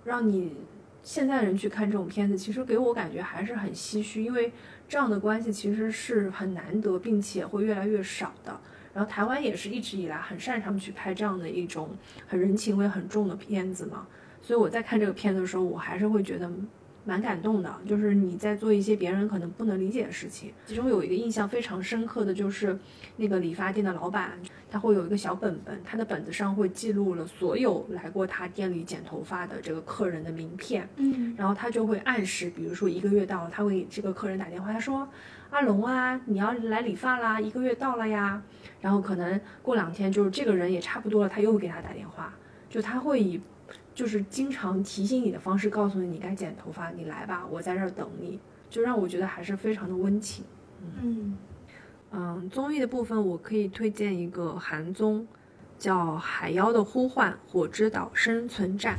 让你现在人去看这种片子，其实给我感觉还是很唏嘘，因为这样的关系其实是很难得，并且会越来越少的。然后台湾也是一直以来很擅长去拍这样的一种很人情味很重的片子嘛，所以我在看这个片子的时候，我还是会觉得。蛮感动的，就是你在做一些别人可能不能理解的事情。其中有一个印象非常深刻的就是，那个理发店的老板，他会有一个小本本，他的本子上会记录了所有来过他店里剪头发的这个客人的名片。嗯然后他就会按时，比如说一个月到了，他会给这个客人打电话，他说：“阿龙啊，你要来理发啦，一个月到了呀。”然后可能过两天，就是这个人也差不多了，他又给他打电话，就他会以。就是经常提醒你的方式，告诉你你该剪头发，你来吧，我在这儿等你，就让我觉得还是非常的温情。嗯嗯，综艺的部分我可以推荐一个韩综，叫《海妖的呼唤：火之岛生存战》。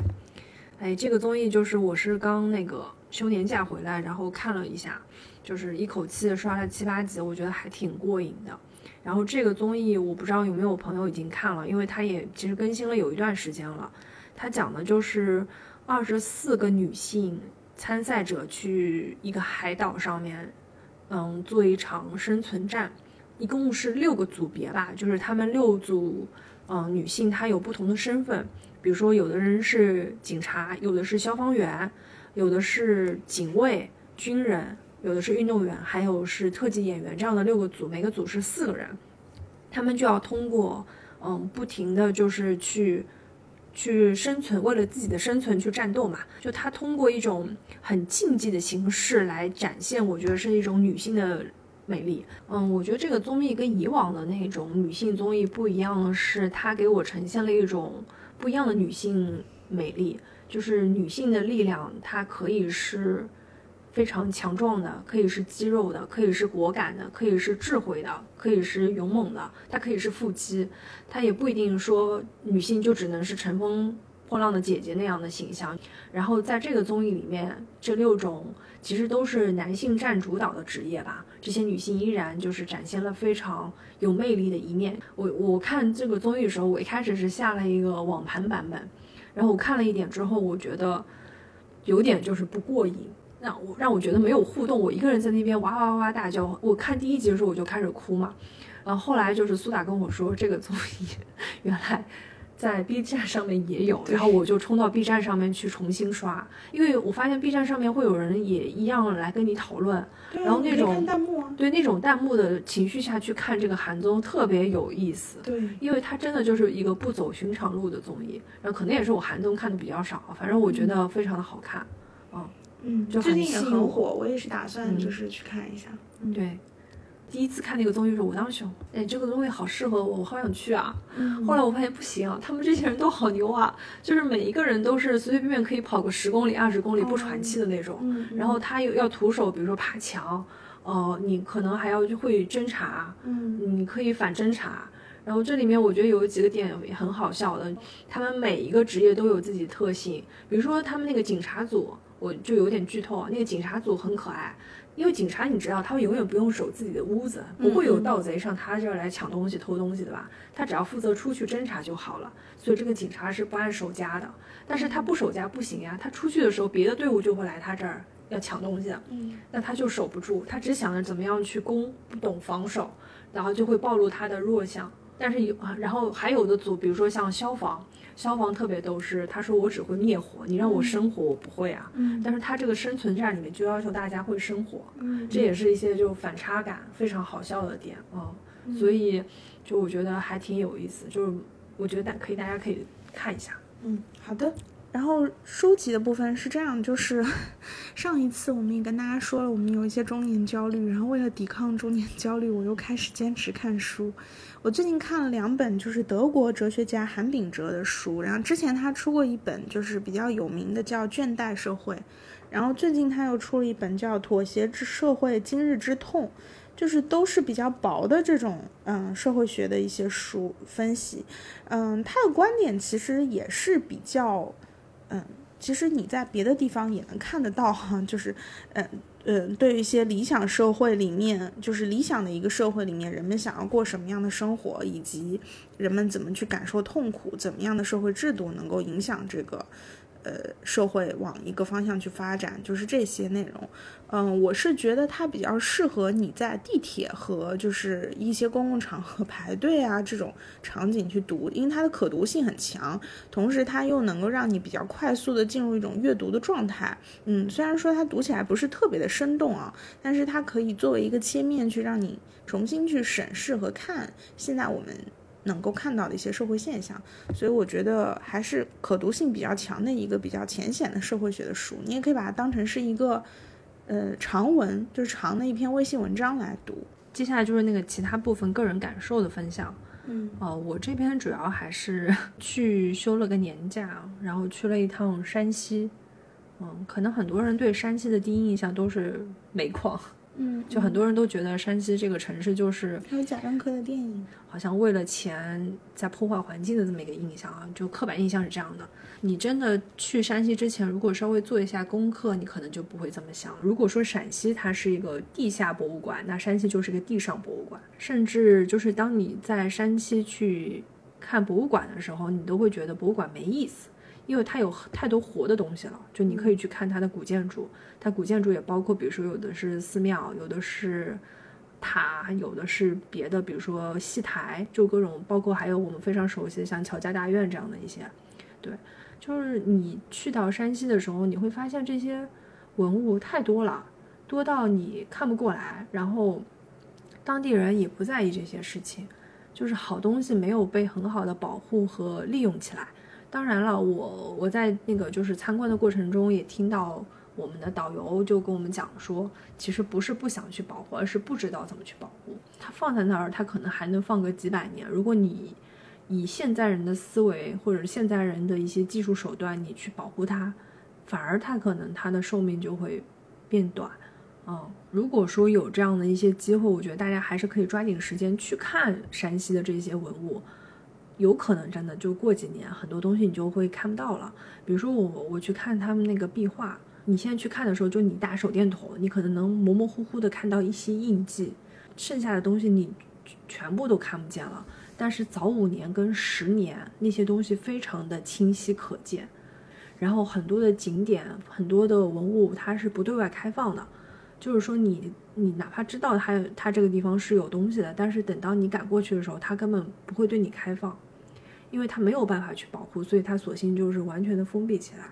哎，这个综艺就是我是刚那个休年假回来，然后看了一下，就是一口气刷了七八集，我觉得还挺过瘾的。然后这个综艺我不知道有没有朋友已经看了，因为它也其实更新了有一段时间了。它讲的就是二十四个女性参赛者去一个海岛上面，嗯，做一场生存战，一共是六个组别吧，就是他们六组，嗯，女性她有不同的身份，比如说有的人是警察，有的是消防员，有的是警卫、军人，有的是运动员，还有是特技演员，这样的六个组，每个组是四个人，他们就要通过，嗯，不停的就是去。去生存，为了自己的生存去战斗嘛。就他通过一种很竞技的形式来展现，我觉得是一种女性的美丽。嗯，我觉得这个综艺跟以往的那种女性综艺不一样是，它给我呈现了一种不一样的女性美丽，就是女性的力量，它可以是。非常强壮的，可以是肌肉的，可以是果敢的，可以是智慧的，可以是勇猛的，它可以是腹肌，它也不一定说女性就只能是乘风破浪的姐姐那样的形象。然后在这个综艺里面，这六种其实都是男性占主导的职业吧，这些女性依然就是展现了非常有魅力的一面。我我看这个综艺的时候，我一开始是下了一个网盘版本，然后我看了一点之后，我觉得有点就是不过瘾。让我让我觉得没有互动，我一个人在那边哇哇哇大叫。我看第一集的时候我就开始哭嘛，然后后来就是苏打跟我说这个综艺 原来在 B 站上面也有，然后我就冲到 B 站上面去重新刷，因为我发现 B 站上面会有人也一样来跟你讨论，然后那种弹幕啊，对那种弹幕的情绪下去看这个韩综特别有意思，对，因为它真的就是一个不走寻常路的综艺，然后可能也是我韩综看的比较少，反正我觉得非常的好看，嗯。嗯，就最近也很火，我也是打算就是去看一下。嗯，对，第一次看那个综艺的时候，我当时想，哎，这个综艺好适合我，我好想去啊。嗯后来我发现不行，他们这些人都好牛啊，就是每一个人都是随随便便可以跑个十公里、二十公里不喘气的那种。嗯，然后他又要徒手，比如说爬墙，呃，你可能还要会侦查，嗯你可以反侦查。然后这里面我觉得有几个点也很好笑的，他们每一个职业都有自己的特性，比如说他们那个警察组，我就有点剧透啊，那个警察组很可爱，因为警察你知道，他们永远不用守自己的屋子，不会有盗贼上他这儿来抢东西、偷东西的吧？他只要负责出去侦查就好了。所以这个警察是不按守家的，但是他不守家不行呀，他出去的时候别的队伍就会来他这儿要抢东西的，嗯那他就守不住，他只想着怎么样去攻，不懂防守，然后就会暴露他的弱项。但是有，啊然后还有的组，比如说像消防，消防特别都是，他说我只会灭火，你让我生火我不会啊。嗯但是他这个生存战里面就要求大家会生火，嗯这也是一些就反差感非常好笑的点啊、嗯所以就我觉得还挺有意思，就是我觉得大可以大家可以看一下。嗯，好的。然后书籍的部分是这样，就是 上一次我们也跟大家说了，我们有一些中年焦虑，然后为了抵抗中年焦虑，我又开始坚持看书。我最近看了两本，就是德国哲学家韩炳哲的书，然后之前他出过一本就是比较有名的叫《倦怠社会》，然后最近他又出了一本叫《妥协之社会今日之痛》。就是都是比较薄的这种嗯社会学的一些书分析，嗯，他的观点其实也是比较，嗯，其实你在别的地方也能看得到哈，就是嗯嗯，对于一些理想社会里面，就是理想的一个社会里面，人们想要过什么样的生活，以及人们怎么去感受痛苦，怎么样的社会制度能够影响这个。呃，社会往一个方向去发展，就是这些内容。嗯，我是觉得它比较适合你在地铁和就是一些公共场合排队啊这种场景去读，因为它的可读性很强，同时它又能够让你比较快速的进入一种阅读的状态。嗯，虽然说它读起来不是特别的生动啊，但是它可以作为一个切面去让你重新去审视和看现在我们。能够看到的一些社会现象，所以我觉得还是可读性比较强的一个比较浅显的社会学的书。你也可以把它当成是一个，呃，长文，就是长的一篇微信文章来读。接下来就是那个其他部分个人感受的分享。嗯哦，我这边主要还是 去休了个年假，然后去了一趟山西。嗯，可能很多人对山西的第一印象都是煤矿，嗯，就很多人都觉得山西这个城市就是还有贾樟柯的电影。好像为了钱在破坏环境的这么一个印象啊，就刻板印象是这样的。你真的去山西之前，如果稍微做一下功课，你可能就不会这么想。如果说陕西它是一个地下博物馆，那山西就是个地上博物馆。甚至就是当你在山西去看博物馆的时候，你都会觉得博物馆没意思，因为它有太多活的东西了。就你可以去看它的古建筑，它古建筑也包括，比如说有的是寺庙，有的是。塔有的是别的，比如说戏台，就各种，包括还有我们非常熟悉的像乔家大院这样的一些，对，就是你去到山西的时候，你会发现这些文物太多了，多到你看不过来，然后当地人也不在意这些事情，就是好东西没有被很好的保护和利用起来。当然了，我我在那个就是参观的过程中也听到。我们的导游就跟我们讲说，其实不是不想去保护，而是不知道怎么去保护。它放在那儿，它可能还能放个几百年。如果你以现在人的思维或者现在人的一些技术手段，你去保护它，反而它可能它的寿命就会变短。嗯，如果说有这样的一些机会，我觉得大家还是可以抓紧时间去看山西的这些文物。有可能真的就过几年，很多东西你就会看不到了。比如说我我去看他们那个壁画。你现在去看的时候，就你打手电筒，你可能能模模糊糊的看到一些印记，剩下的东西你全部都看不见了。但是早五年跟十年那些东西非常的清晰可见，然后很多的景点、很多的文物它是不对外开放的，就是说你你哪怕知道它它这个地方是有东西的，但是等到你赶过去的时候，它根本不会对你开放，因为它没有办法去保护，所以它索性就是完全的封闭起来。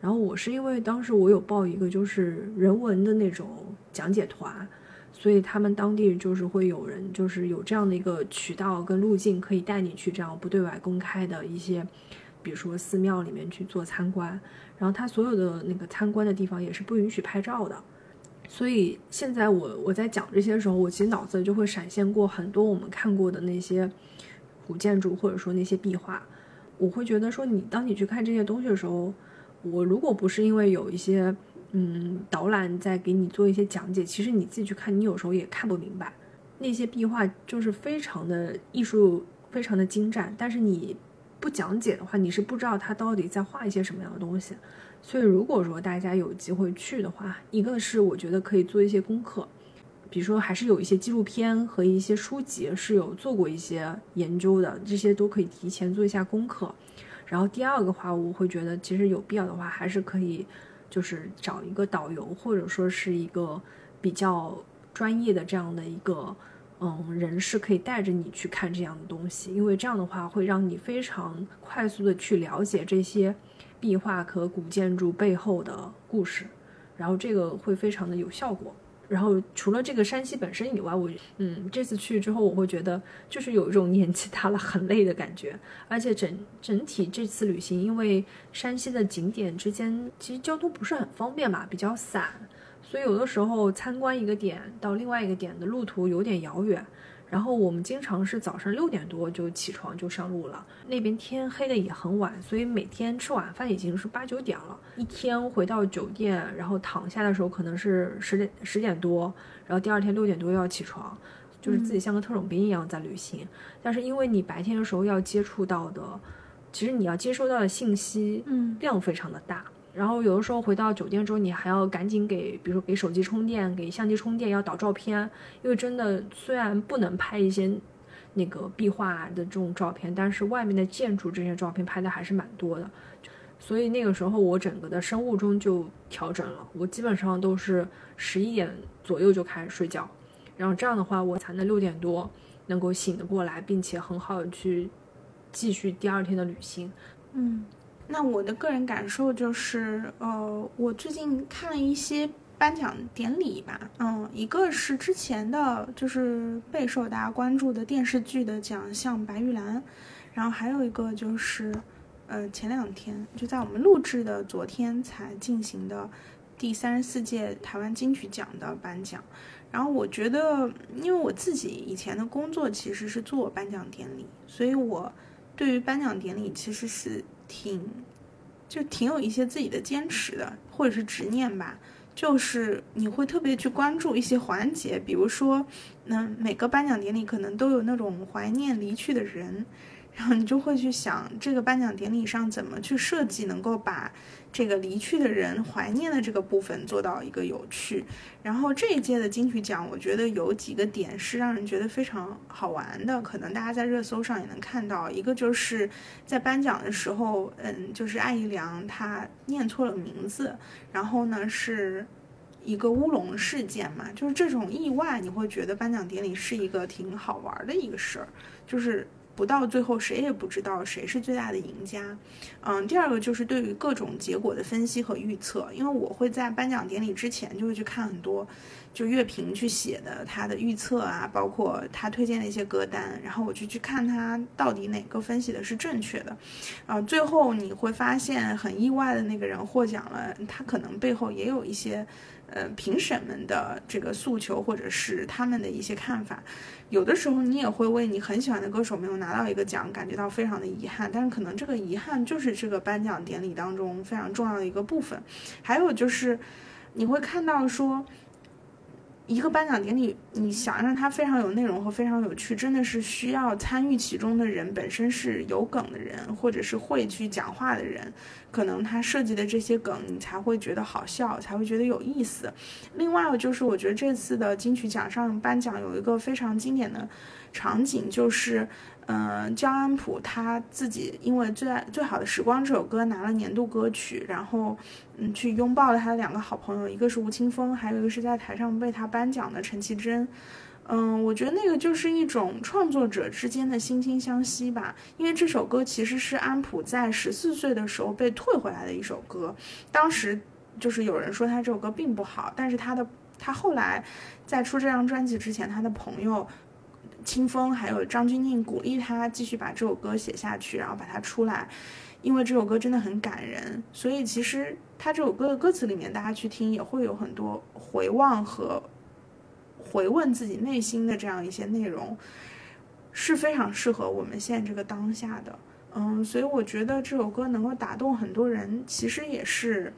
然后我是因为当时我有报一个就是人文的那种讲解团，所以他们当地就是会有人就是有这样的一个渠道跟路径，可以带你去这样不对外公开的一些，比如说寺庙里面去做参观。然后他所有的那个参观的地方也是不允许拍照的。所以现在我我在讲这些时候，我其实脑子里就会闪现过很多我们看过的那些古建筑或者说那些壁画，我会觉得说你当你去看这些东西的时候。我如果不是因为有一些嗯导览在给你做一些讲解，其实你自己去看，你有时候也看不明白。那些壁画就是非常的艺术，非常的精湛，但是你不讲解的话，你是不知道它到底在画一些什么样的东西。所以如果说大家有机会去的话，一个是我觉得可以做一些功课，比如说还是有一些纪录片和一些书籍是有做过一些研究的，这些都可以提前做一下功课。然后第二个话，我会觉得其实有必要的话，还是可以，就是找一个导游，或者说是一个比较专业的这样的一个嗯，人士可以带着你去看这样的东西，因为这样的话会让你非常快速的去了解这些壁画和古建筑背后的故事，然后这个会非常的有效果。然后除了这个山西本身以外，我嗯这次去之后，我会觉得就是有一种年纪大了很累的感觉，而且整整体这次旅行，因为山西的景点之间其实交通不是很方便嘛，比较散，所以有的时候参观一个点到另外一个点的路途有点遥远。然后我们经常是早上六点多就起床就上路了，那边天黑的也很晚，所以每天吃晚饭已经是八九点了。一天回到酒店，然后躺下的时候可能是十点十点多，然后第二天六点多要起床，就是自己像个特种兵一样在旅行。但是因为你白天的时候要接触到的，其实你要接收到的信息量非常的大。然后有的时候回到酒店之后，你还要赶紧给，比如说给手机充电，给相机充电，要导照片。因为真的虽然不能拍一些那个壁画的这种照片，但是外面的建筑这些照片拍的还是蛮多的。所以那个时候我整个的生物钟就调整了，我基本上都是十一点左右就开始睡觉，然后这样的话我才能六点多能够醒得过来，并且很好的去继续第二天的旅行。嗯。那我的个人感受就是，呃，我最近看了一些颁奖典礼吧，嗯，一个是之前的，就是备受大家关注的电视剧的奖项《白玉兰》，然后还有一个就是，呃，前两天就在我们录制的昨天才进行的第三十四届台湾金曲奖的颁奖。然后我觉得，因为我自己以前的工作其实是做颁奖典礼，所以我对于颁奖典礼其实是。挺，就挺有一些自己的坚持的，或者是执念吧。就是你会特别去关注一些环节，比如说，那每个颁奖典礼可能都有那种怀念离去的人。然后你就会去想，这个颁奖典礼上怎么去设计，能够把这个离去的人怀念的这个部分做到一个有趣。然后这一届的金曲奖，我觉得有几个点是让人觉得非常好玩的，可能大家在热搜上也能看到。一个就是在颁奖的时候，嗯，就是艾怡良他念错了名字，然后呢是一个乌龙事件嘛，就是这种意外，你会觉得颁奖典礼是一个挺好玩的一个事儿，就是。不到最后，谁也不知道谁是最大的赢家。嗯，第二个就是对于各种结果的分析和预测，因为我会在颁奖典礼之前就会去看很多，就乐评去写的他的预测啊，包括他推荐的一些歌单，然后我就去看他到底哪个分析的是正确的。啊，最后你会发现很意外的那个人获奖了，他可能背后也有一些。呃，评审们的这个诉求，或者是他们的一些看法，有的时候你也会为你很喜欢的歌手没有拿到一个奖感觉到非常的遗憾，但是可能这个遗憾就是这个颁奖典礼当中非常重要的一个部分。还有就是，你会看到说。一个颁奖典礼，你想让它非常有内容和非常有趣，真的是需要参与其中的人本身是有梗的人，或者是会去讲话的人，可能他设计的这些梗你才会觉得好笑，才会觉得有意思。另外就是，我觉得这次的金曲奖上颁奖有一个非常经典的场景，就是。嗯，焦安普他自己因为《最爱最好的时光》这首歌拿了年度歌曲，然后嗯去拥抱了他的两个好朋友，一个是吴青峰，还有一个是在台上为他颁奖的陈绮贞。嗯，我觉得那个就是一种创作者之间的惺惺相惜吧，因为这首歌其实是安普在十四岁的时候被退回来的一首歌，当时就是有人说他这首歌并不好，但是他的他后来在出这张专辑之前，他的朋友。清风还有张钧甯鼓励他继续把这首歌写下去，然后把它出来，因为这首歌真的很感人。所以其实他这首歌的歌词里面，大家去听也会有很多回望和回问自己内心的这样一些内容，是非常适合我们现在这个当下的。嗯，所以我觉得这首歌能够打动很多人，其实也是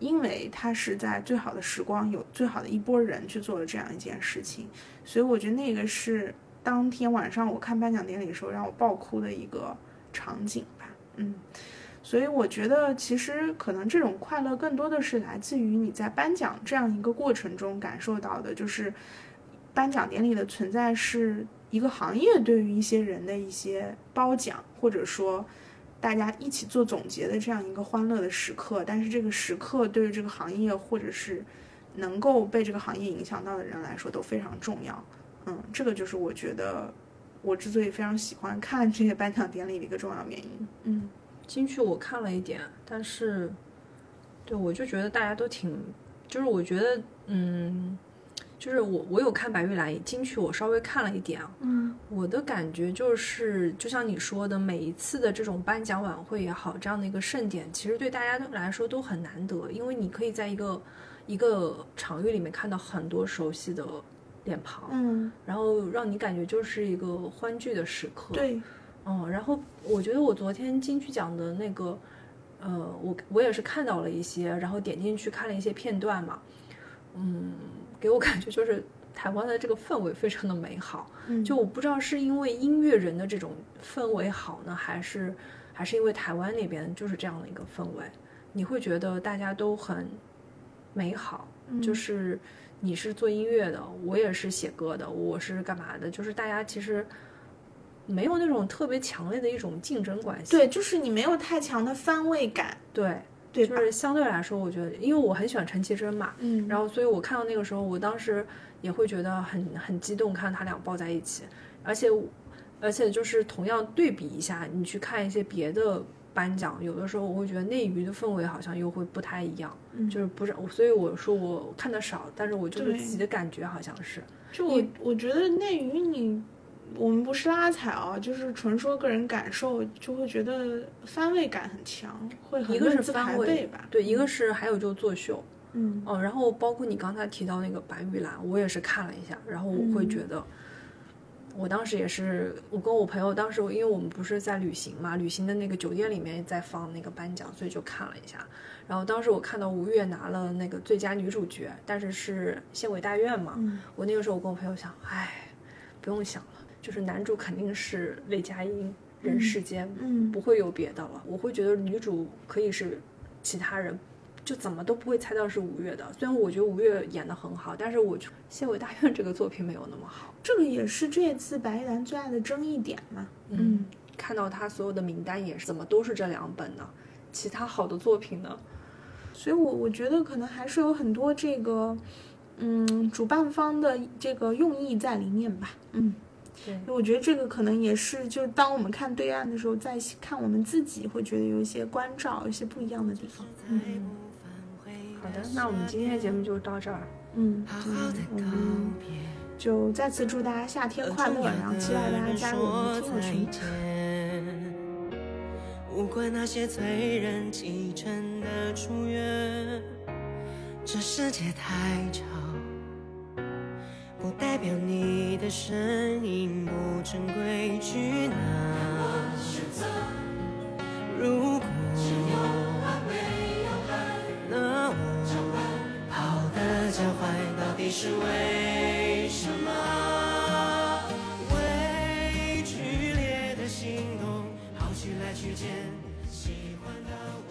因为他是在最好的时光有最好的一波人去做了这样一件事情，所以我觉得那个是。当天晚上我看颁奖典礼的时候，让我爆哭的一个场景吧，嗯，所以我觉得其实可能这种快乐更多的是来自于你在颁奖这样一个过程中感受到的，就是颁奖典礼的存在是一个行业对于一些人的一些褒奖，或者说大家一起做总结的这样一个欢乐的时刻。但是这个时刻对于这个行业或者是能够被这个行业影响到的人来说都非常重要。嗯，这个就是我觉得我之所以非常喜欢看这些颁奖典礼的一个重要原因。嗯，金曲我看了一点，但是对我就觉得大家都挺，就是我觉得嗯。就是我，我有看白玉兰金曲，我稍微看了一点啊。嗯，我的感觉就是，就像你说的，每一次的这种颁奖晚会也好，这样的一个盛典，其实对大家来说都很难得，因为你可以在一个一个场域里面看到很多熟悉的脸庞，嗯，然后让你感觉就是一个欢聚的时刻。对，嗯，然后我觉得我昨天金曲奖的那个，呃，我我也是看到了一些，然后点进去看了一些片段嘛，嗯。给我感觉就是台湾的这个氛围非常的美好，就我不知道是因为音乐人的这种氛围好呢，还是还是因为台湾那边就是这样的一个氛围，你会觉得大家都很美好，就是你是做音乐的，我也是写歌的，我是干嘛的，就是大家其实没有那种特别强烈的一种竞争关系，对，就是你没有太强的番位感，对。就是相对来说，我觉得，因为我很喜欢陈绮贞嘛，嗯，然后所以我看到那个时候，我当时也会觉得很很激动，看他俩抱在一起，而且而且就是同样对比一下，你去看一些别的颁奖，有的时候我会觉得内娱的氛围好像又会不太一样，就是不是，所以我说我看的少，但是我就是自己的感觉好像是，就我我觉得内娱你。我们不是拉踩啊，就是纯说个人感受，就会觉得番位感很强，会很一个是番位吧，对，一个是还有就是作秀，嗯，哦，然后包括你刚才提到那个白玉兰，我也是看了一下，然后我会觉得，我当时也是，我跟我朋友当时，因为我们不是在旅行嘛，旅行的那个酒店里面在放那个颁奖，所以就看了一下，然后当时我看到吴越拿了那个最佳女主角，但是是县委大院嘛，我那个时候我跟我朋友想，哎，不用想了。就是男主肯定是魏佳音，人世间，嗯，不会有别的了。我会觉得女主可以是其他人，就怎么都不会猜到是吴越的。虽然我觉得吴越演的很好，但是我《县委大院》这个作品没有那么好。这个也是这次白玉兰最爱的争议点嘛。嗯，看到他所有的名单也是，怎么都是这两本呢？其他好的作品呢？所以，我我觉得可能还是有很多这个，嗯，主办方的这个用意在里面吧。嗯。对，我觉得这个可能也是，就当我们看对岸的时候，在看我们自己，会觉得有一些关照，一些不一样的地方。嗯，好的，那我们今天的节目就到这儿。嗯，好的，我们就再次祝大家夏天快乐，然后期待大家加入我们的听众群。无关那些催人启程的祝愿，这世界太吵，不代表你的声音不珍贵。去哪？如果。的我，跑的脚踝到底是为什么？为剧烈的心动，跑起来去见喜欢的。